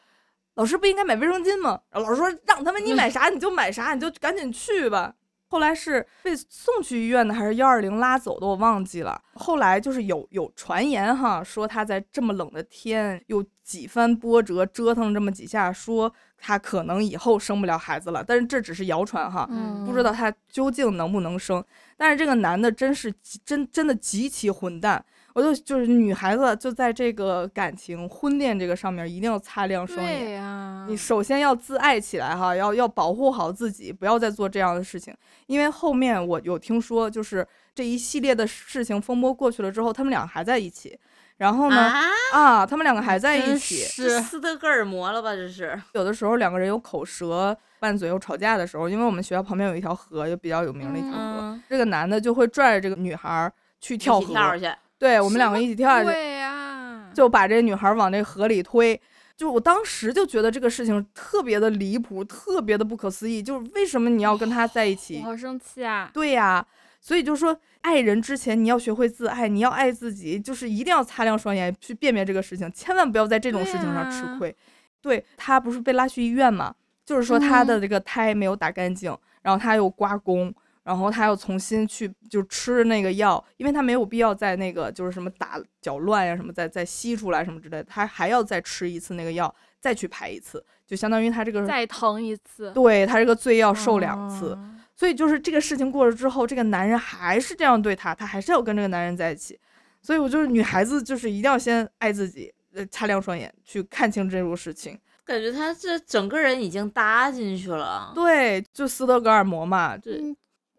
老师不应该买卫生巾吗？然后老师说让他们你买啥你就买啥，你就赶紧去吧。后来是被送去医院的，还是幺二零拉走的，我忘记了。后来就是有有传言哈，说他在这么冷的天，又几番波折，折腾这么几下，说他可能以后生不了孩子了。但是这只是谣传哈，嗯不知道他究竟能不能生。但是这个男的真是极真真的极其混蛋，我就就是女孩子就在这个感情婚恋这个上面一定要擦亮双眼。对呀，你首先要自爱起来哈，要要保护好自己，不要再做这样的事情。因为后面我有听说，就是这一系列的事情风波过去了之后，他们俩还在一起。然后呢，啊，啊，他们两个还在一起。是斯德哥尔摩了吧？这是有的时候两个人有口舌拌嘴、又吵架的时候，因为我们学校旁边有一条河，就比较有名的一条河。嗯，这个男的就会拽着这个女孩去跳河，跳去，对我们两个一起跳下去，对呀，就把这女孩往这河里推。就我当时就觉得这个事情特别的离谱，特别的不可思议。就是为什么你要跟他在一起我？好生气啊！对呀、所以就说爱人之前你要学会自爱，你要爱自己，就是一定要擦亮双眼去辨别这个事情，千万不要在这种事情上吃对啊亏。对他不是被拉去医院嘛，就是说他的嗯这个胎没有打干净，然后他又刮宫。然后他又重新去就吃那个药，因为他没有必要在那个就是什么打搅乱呀什么再再吸出来什么之类的，他还要再吃一次那个药，再去排一次，就相当于他这个再疼一次，对他这个罪要受两次。哦所以就是这个事情过了之后，这个男人还是这样对她，她还是要跟这个男人在一起。所以我就是女孩子，就是一定要先爱自己，呃，擦亮双眼去看清这种事情。感觉他这整个人已经搭进去了。对，就斯德哥尔摩嘛，对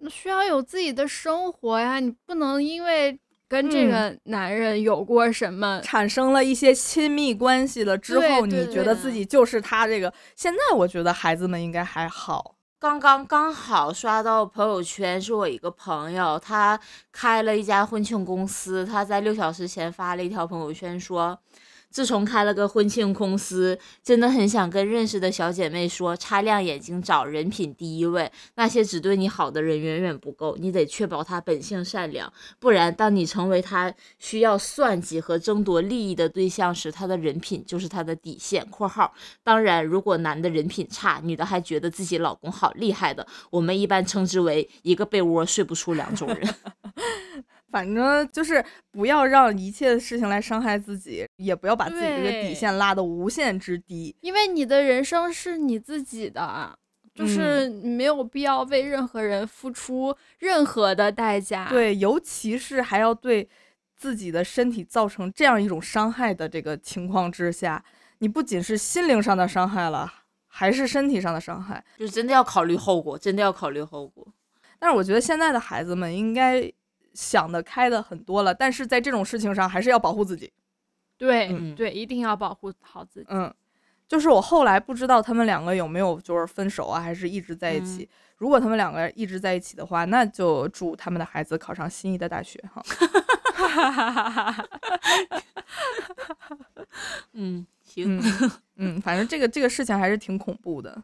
需要有自己的生活呀，你不能因为跟这嗯个男人有过什么，产生了一些亲密关系了之后，你觉得自己就是他这个。现在我觉得孩子们应该还好。刚刚刚好刷到朋友圈，是我一个朋友，他开了一家婚庆公司，他在六小时前发了一条朋友圈说，自从开了个婚庆公司，真的很想跟认识的小姐妹说，擦亮眼睛找人品第一位。那些只对你好的人远远不够，你得确保他本性善良，不然当你成为他需要算计和争夺利益的对象时，他的人品就是他的底线。（括号）当然，如果男的人品差，女的还觉得自己老公好厉害的，我们一般称之为一个被窝睡不出两种人。反正就是不要让一切的事情来伤害自己，也不要把自己这个底线拉得无限之低。因为你的人生是你自己的，就是你没有必要为任何人付出任何的代价。，对，尤其是还要对自己的身体造成这样一种伤害的这个情况之下，你不仅是心灵上的伤害了，还是身体上的伤害。就真的要考虑后果，真的要考虑后果。但是我觉得现在的孩子们应该想得开的很多了，但是在这种事情上还是要保护自己。对、嗯对，一定要保护好自己。嗯，就是我后来不知道他们两个有没有就是分手啊，还是一直在一起。如果他们两个一直在一起的话，那就祝他们的孩子考上心仪的大学哈。嗯，行。嗯嗯，反正这个这个事情还是挺恐怖的。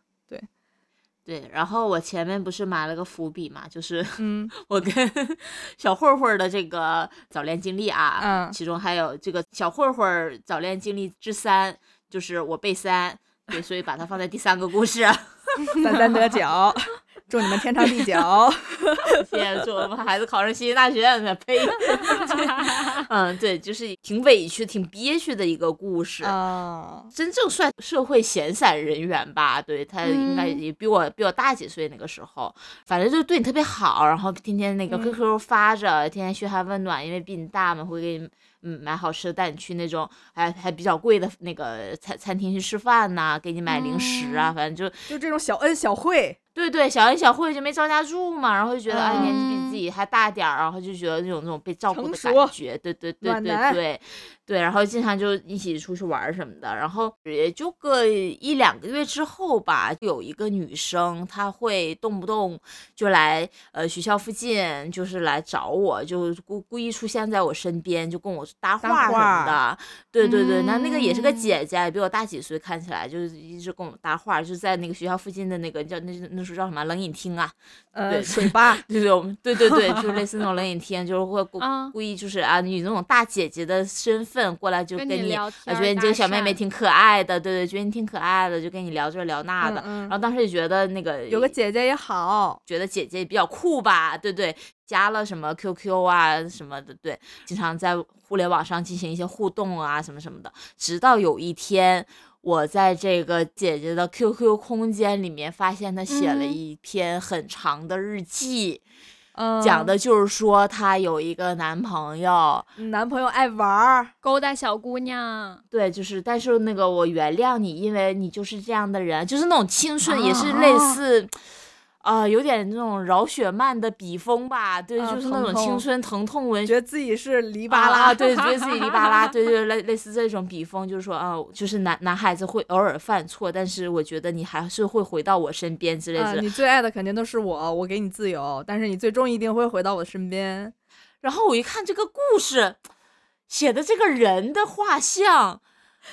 对，然后我前面不是埋了个伏笔嘛，就是嗯。我跟 小慧慧的这个早恋经历啊，嗯其中还有这个小慧慧早恋经历之三，就是我背三，对，所以把它放在第三个故事。三三得九，祝你们天长地久。谢谢，祝我们孩子考上心仪大学，呸！嗯，对，就是挺委屈、挺憋屈的一个故事。啊，真正算社会闲散人员吧，对他应该嗯也比我、比我大几岁那个时候，反正就对你特别好，然后天天那个嗯 QQ 发着，天天嘘寒问暖，因为比你大嘛，会给你嗯买好吃的，带你去那种还还比较贵的那个餐餐厅去吃饭呐、给你买零食啊，反正就就这种小恩小惠，对对，小恩小惠就没招架住嘛，然后就觉得、哎年纪比嗯。自己还大点儿，然后就觉得那种那种被照顾的感觉，对对对对对对，然后经常就一起出去玩什么的，然后也就个一两个月之后吧，有一个女生她会动不动就来呃学校附近，就是来找我，就故故意出现在我身边，就跟我搭搭话什么的，对对对，那那个也是个嗯。姐姐，比我大几岁，看起来就是一直跟我搭话，就在那个学校附近的那个叫那那时候叫什么冷饮厅啊，呃，对水吧，对对，我们对对对，就 类似那种冷饮厅，就是会故啊故意就是啊，以那种大姐姐的身份过来就跟跟你，觉得你这个小妹妹挺可爱的，对对，觉得你挺可爱的，就跟你聊这聊那的。嗯然后当时也觉得那个有个姐姐也好，觉得姐姐比较酷吧，对对，加了什么 QQ 啊什么的，对，经常在互联网上进行一些互动啊什么什么的。直到有一天，我在这个姐姐的 QQ 空间里面发现她写了嗯一篇很长的日记，嗯，讲的就是说她有一个男朋友，男朋友爱玩儿，勾搭小姑娘，对，就是但是那个我原谅你，因为你就是这样的人，就是那种青春，也是类啊似。啊、有点那种饶雪漫的笔锋吧，对，啊就是那种青春疼痛文觉得自己是黎巴巴拉，对，觉得自己黎巴拉，对对，类类似这种笔锋，就是说啊，就是男男孩子会偶尔犯错，但是我觉得你还是会回到我身边之类啊，的。你最爱的肯定都是我，我给你自由，但是你最终一定会回到我身边。然后我一看这个故事写的这个人的画像，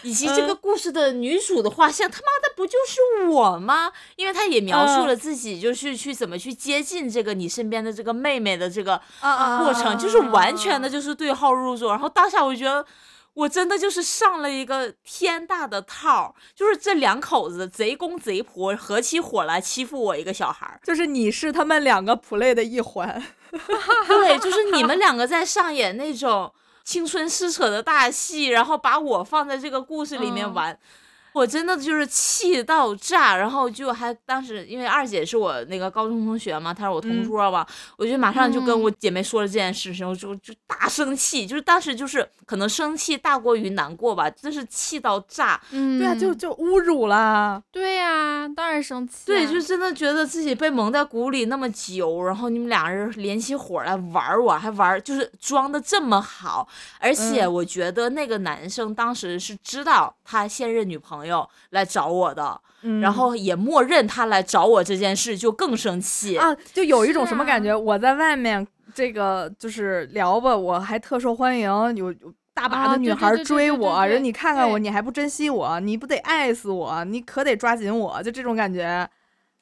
以及这个嗯故事的女主的画像，他妈的不就是我吗？因为他也描述嗯了自己就是去怎么去接近这个你身边的这个妹妹的这个过程，就是完全的就是对号入座。然后当下我就觉得。我真的就是上了一个天大的套，就是这两口子贼公贼婆合起伙来欺负我一个小孩儿。就是你是他们两个 play 的一环，对，就是你们两个在上演那种青春撕扯的大戏，然后把我放在这个故事里面嗯玩。我真的就是气到炸，然后就还当时因为二姐是我那个高中同学嘛，她是我同嗯桌嘛，我就马上就跟嗯我姐妹说了这件事情，我就就大生气，就是当时就是可能生气大过于难过吧，真是气到炸。嗯，对啊，就就侮辱了。对呀、当然生气、啊。对，就真的觉得自己被蒙在鼓里那么久，然后你们俩人联起伙来玩我，还玩就是装的这么好，而且嗯我觉得那个男生当时是知道他现任女朋友来找我的，嗯然后也默认他来找我这件事，就更生气。啊，就有一种什么感觉？我在外面这个就是聊吧，我还特受欢迎，有有大把啊的女孩追我，人你看看我，你还不珍惜我，你不得爱死我，你可得抓紧我，就这种感觉。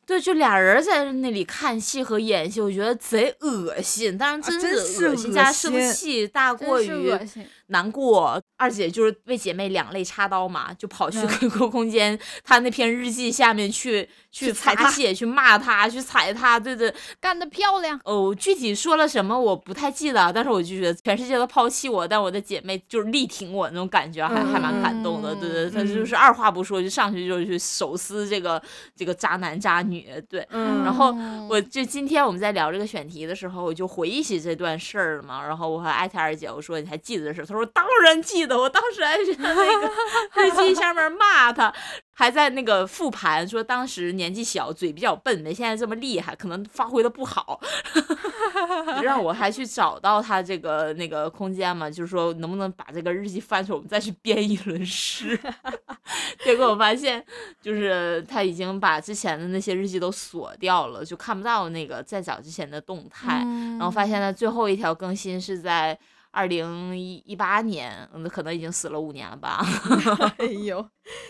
对，就俩人在那里看戏和演戏，我觉得贼恶心，但是啊真是是恶心加生气大过于恶心。难过。二姐就是为姐妹两肋插刀嘛，就跑去嗯 QQ 空间，她那篇日记下面去去去踩她发泄，去骂她，去踩她，对对。干得漂亮！哦，具体说了什么我不太记得，但是我就觉得全世界都抛弃我，但我的姐妹就是力挺我那种感觉还，还蛮感动的。对对，她就嗯是二话不说就上去就去手撕这个这个渣男渣女，对。嗯然后嗯我就今天我们在聊这个选题的时候，我就回忆起这段事儿了嘛。然后我还艾特二姐，我说你还记得这事儿？她说当然记得，我当时还在那个 日记下面骂他，还在那个复盘说当时年纪小，嘴比较笨，没现在这么厉害，可能发挥的不好。让我还去找到他这个那个空间嘛，就是说能不能把这个日记翻出来，我们再去编一轮诗。结果我发现，就是他已经把之前的那些日记都锁掉了，就看不到那个再找之前的动态。然后发现他最后一条更新是在二零一八年，嗯，可能已经死了五年了吧。哎呦，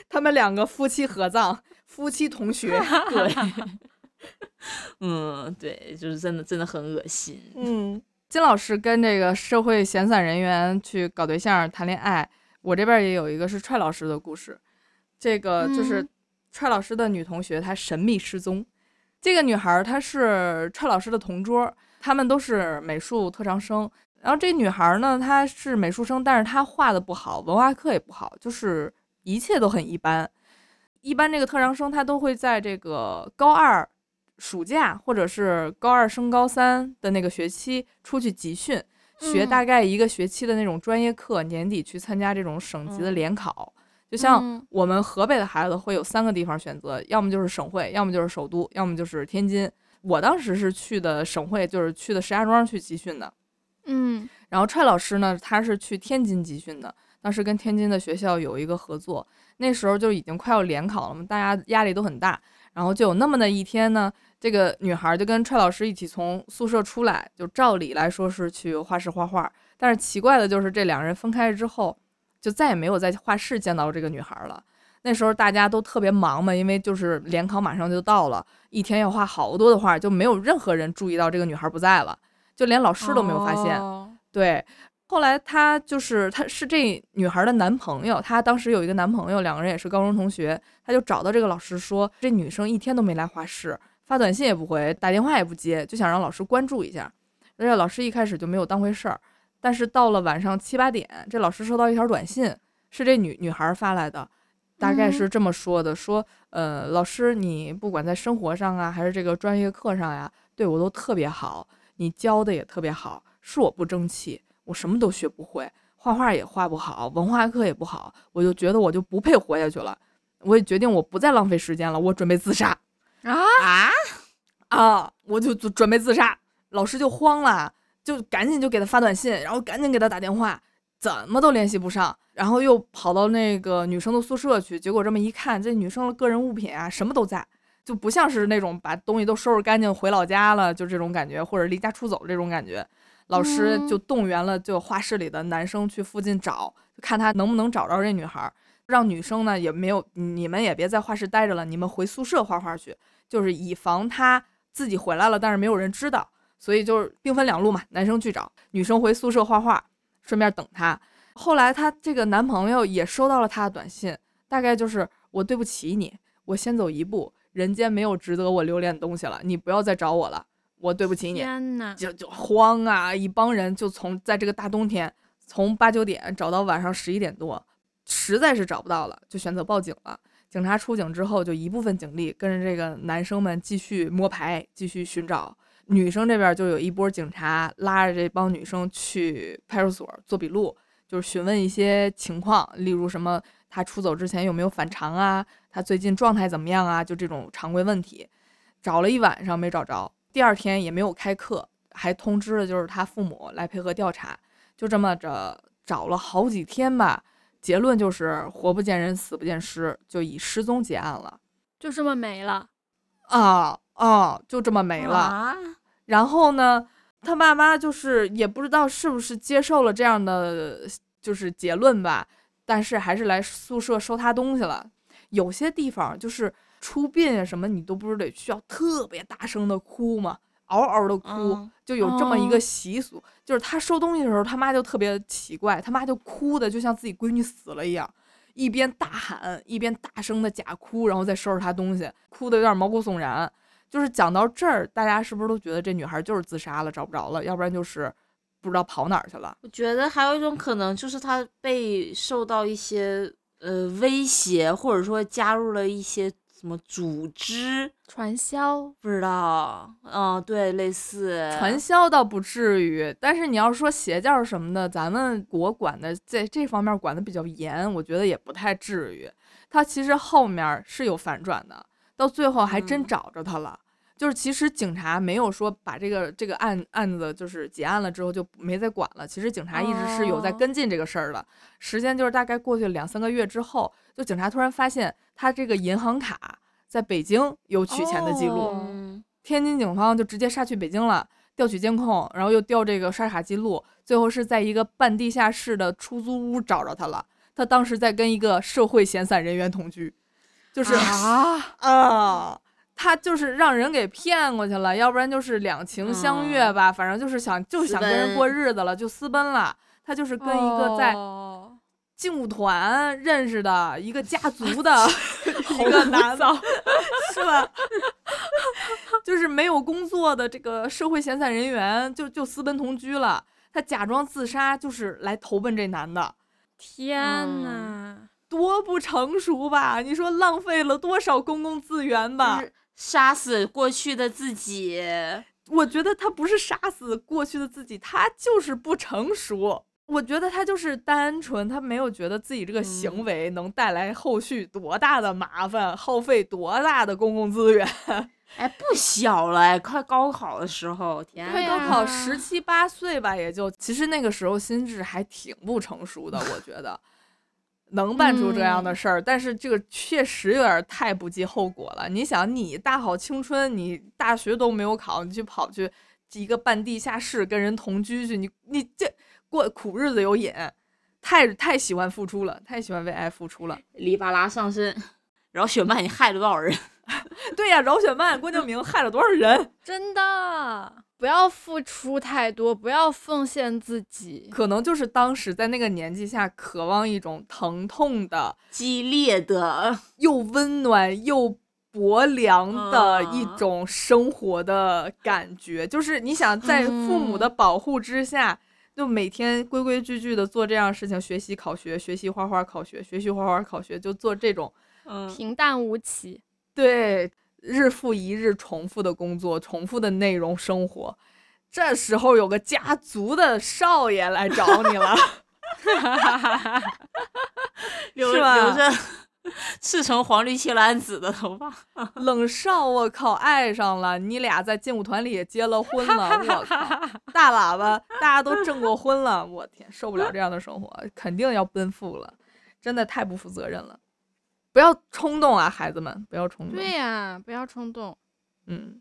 他们两个夫妻合葬，夫妻同学。对，嗯，对，就是真的真的很恶心。嗯，金老师跟这个社会闲散人员去搞对象、谈恋爱，我这边也有一个是踹老师的故事。这个就是嗯踹老师的女同学，她神秘失踪。这个女孩儿她是踹老师的同桌，他们都是美术特长生。然后这女孩儿呢，她是美术生，但是她画的不好，文化课也不好，就是一切都很一般。一般这个特长生他都会在这个高二暑假或者是高二升高三的那个学期出去集训，学嗯大概一个学期的那种专业课，年底去参加这种省级的嗯联考。就像嗯我们河北的孩子会有三个地方选择，要么就是省会，要么就是首都，要么就是天津。我当时是去的省会，就是去的石家庄去集训的。嗯然后踹老师呢，他是去天津集训的，当时跟天津的学校有一个合作，那时候就已经快要联考了嘛，大家压力都很大。然后就有那么的一天呢，这个女孩就跟踹老师一起从宿舍出来，就照理来说是去画室画画，但是奇怪的就是这两人分开之后，就再也没有在画室见到这个女孩了。那时候大家都特别忙嘛，因为就是联考马上就到了，一天要画好多的画，就没有任何人注意到这个女孩不在了，就连老师都没有发现。哦对，后来他就是他是这女孩的男朋友，他当时有一个男朋友，两个人也是高中同学，他就找到这个老师说，这女生一天都没来画室，发短信也不回，打电话也不接，就想让老师关注一下。而且老师一开始就没有当回事儿，但是到了晚上七八点，这老师收到一条短信，是这女女孩发来的。大概是这么说的，说，呃，老师，你不管在生活上啊，还是这个专业课上呀，对我都特别好，你教的也特别好，是我不争气，我什么都学不会，画画也画不好，文化课也不好，我就觉得我就不配活下去了。我也决定我不再浪费时间了，我准备自杀啊，啊，啊！我就就准备自杀，老师就慌了，就赶紧就给他发短信，然后赶紧给他打电话，怎么都联系不上，然后又跑到那个女生的宿舍去，结果这么一看，这女生的个人物品啊什么都在，就不像是那种把东西都收拾干净回老家了，就这种感觉，或者离家出走这种感觉。老师就动员了就画室里的男生去附近找，看他能不能找着这女孩儿。让女生呢也没有，你们也别在画室待着了，你们回宿舍画画去，就是以防她自己回来了，但是没有人知道，所以就是兵分两路嘛，男生去找，女生回宿舍画画，顺便等她。后来她这个男朋友也收到了她的短信，大概就是我对不起你，我先走一步，人间没有值得我留恋的东西了，你不要再找我了，我对不起你。天呐，就就慌啊！一帮人就从在这个大冬天，从八九点找到晚上十一点多，实在是找不到了，就选择报警了。警察出警之后，就一部分警力跟着这个男生们继续摸排，继续寻找。女生这边就有一波警察拉着这帮女生去派出所做笔录，就是询问一些情况，例如什么她出走之前有没有反常啊，他最近状态怎么样啊，就这种常规问题。找了一晚上没找着，第二天也没有开课，还通知了就是他父母来配合调查，就这么着找了好几天吧。结论就是活不见人，死不见尸，就以失踪结案了。就这么没了。啊啊，就这么没了。啊然后呢，他爸妈就是也不知道是不是接受了这样的就是结论吧，但是还是来宿舍收他东西了。有些地方就是出殡啊什么，你都不是得需要特别大声的哭吗？嗷嗷的哭，嗯就有这么一个哦习俗。就是他收东西的时候，他妈就特别奇怪，他妈就哭的就像自己闺女死了一样，一边大喊一边大声的假哭，然后再收拾他东西，哭的有点毛骨悚然。就是讲到这儿，大家是不是都觉得这女孩就是自杀了，找不着了，要不然就是不知道跑哪儿去了？我觉得还有一种可能，就是他被受到一些呃威胁，或者说加入了一些什么组织，传销，不知道。嗯，对，类似传销倒不至于，但是你要说邪教什么的，咱们国管的在这方面管的比较严，我觉得也不太至于。他其实后面是有反转的，到最后还真嗯找着他了。就是其实警察没有说把这个这个案案子就是结案了之后就没再管了，其实警察一直是有在哦跟进这个事儿的。时间就是大概过去两三个月之后，就警察突然发现他这个银行卡在北京有取钱的记录。天津警方就直接杀去北京了，调取监控，然后又调这个刷卡记录，最后是在一个半地下室的出租屋找着他了。他当时在跟一个社会闲散人员同居，就是啊，啊，他就是让人给骗过去了，要不然就是两情相悦吧，反正就是想就想跟人过日子了，就私奔了。他就是跟一个在哦劲舞团认识的一个家族的 一个男的，是吧？就是没有工作的这个社会闲散人员，就就私奔同居了。他假装自杀，就是来投奔这男的，天嗯呐，多不成熟吧？你说浪费了多少公共资源吧？就是杀死过去的自己。我觉得他不是杀死过去的自己，他就是不成熟。我觉得他就是单纯，他没有觉得自己这个行嗯为能带来后续多大的麻烦，耗费多大的公共资源。哎，不小了，哎，快高考的时候，天对高考啊十七八岁吧，也就其实那个时候心智还挺不成熟的，我觉得能办出这样的事儿，但是这个确实有点太不计后果了。你想，你大好青春，你大学都没有考，你去跑去一个半地下室跟人同居去，你你这过苦日子有瘾，太太喜欢付出了，太喜欢为爱付出了。黎巴拉上身，饶雪漫，你害了多少人？对呀，饶雪漫、郭敬明害了多少人？真的不要付出太多，不要奉献自己。可能就是当时在那个年纪下，渴望一种疼痛的。激烈的，又温暖又薄凉的一啊。种生活的感觉，就是你想在父母的保护之下，就每天规规矩矩的做这样事情，学习考学，学习画画考学，学习画画考学，就做这种嗯，平淡无奇，对日复一日重复的工作，重复的内容生活。这时候有个家族的少爷来找你了，留 是吧留着 赤橙黄绿青蓝紫的头发，冷少，我靠，爱上了你俩在劲舞团里也结了婚了，我靠，大喇叭，大家都证过婚了，我天，受不了这样的生活，肯定要奔赴了，真的太不负责任了，不要冲动啊，孩子们，不要冲动，对呀、不要冲动。嗯，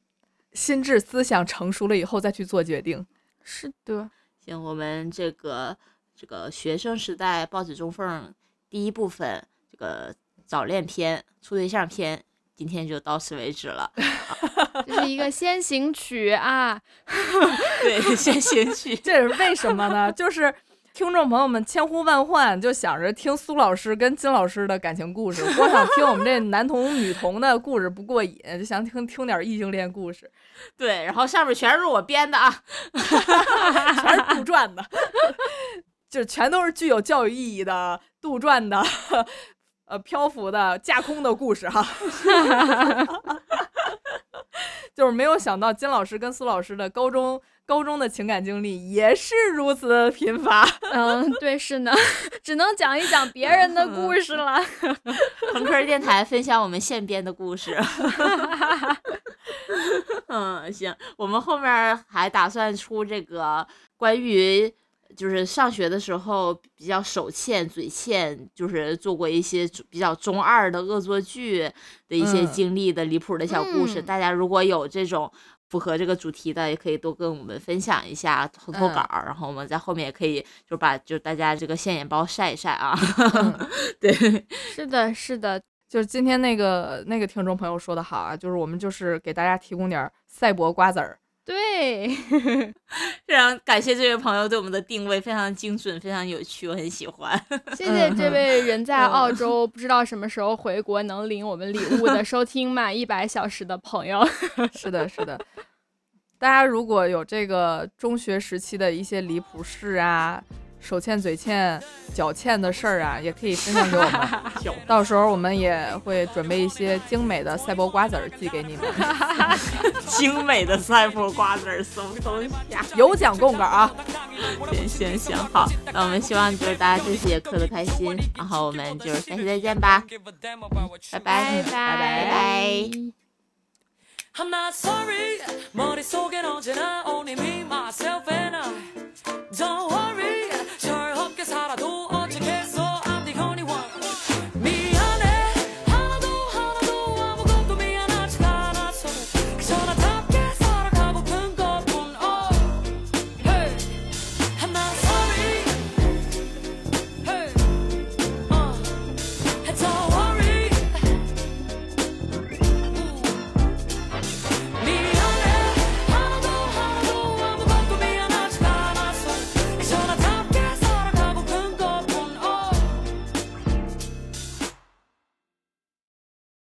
心智思想成熟了以后再去做决定，是的，行，我们这个这个学生时代报纸中缝第一部分这个早恋篇、处对象篇，今天就到此为止了。这是一个先行曲啊。对，先行曲。这是为什么呢？就是。听众朋友们千呼万唤，就想着听苏老师跟金老师的感情故事，光想听我们这男童女童的故事不过瘾，就想听听点异性恋故事。对，然后上面全是我编的啊。全是杜撰的，就是全都是具有教育意义的杜撰的，呃，漂浮的、架空的故事哈。就是没有想到金老师跟苏老师的高中高中的情感经历也是如此的贫乏。嗯，对，是呢，只能讲一讲别人的故 事了。朋克电台分享我们现编的故事。嗯，行，我们后面还打算出这个关于就是上学的时候比较手欠、嘴欠，就是做过一些比较中二的恶作剧的一些嗯经历的离谱的小故事。嗯大家如果有这种符合这个主题的，也可以多跟我们分享一下，投投稿，然后我们在后面也可以就把就大家这个现眼包晒一晒啊。对，是的，是的，就是今天那个那个听众朋友说的好啊，就是我们就是给大家提供点赛博瓜子儿。对，非常感谢这位朋友对我们的定位非常精准，非常有趣，我很喜欢。谢谢这位人在澳洲不知道什么时候回国能领我们礼物的 收听满一百小时的朋友。是的，是的。大家如果有这个中学时期的一些离谱事啊。手欠、嘴欠、脚欠的事儿啊，也可以分享给我们。到时候我们也会准备一些精美的赛博瓜子儿寄给你们。精美的赛博瓜子儿什么东西呀？有奖供稿啊！行行行，好，那我们希望就是大家这次也磕的开心，然后我们就下期再见吧，拜拜拜拜拜拜。 I'm not sorry 머릿속엔 언제나 only me, myself and I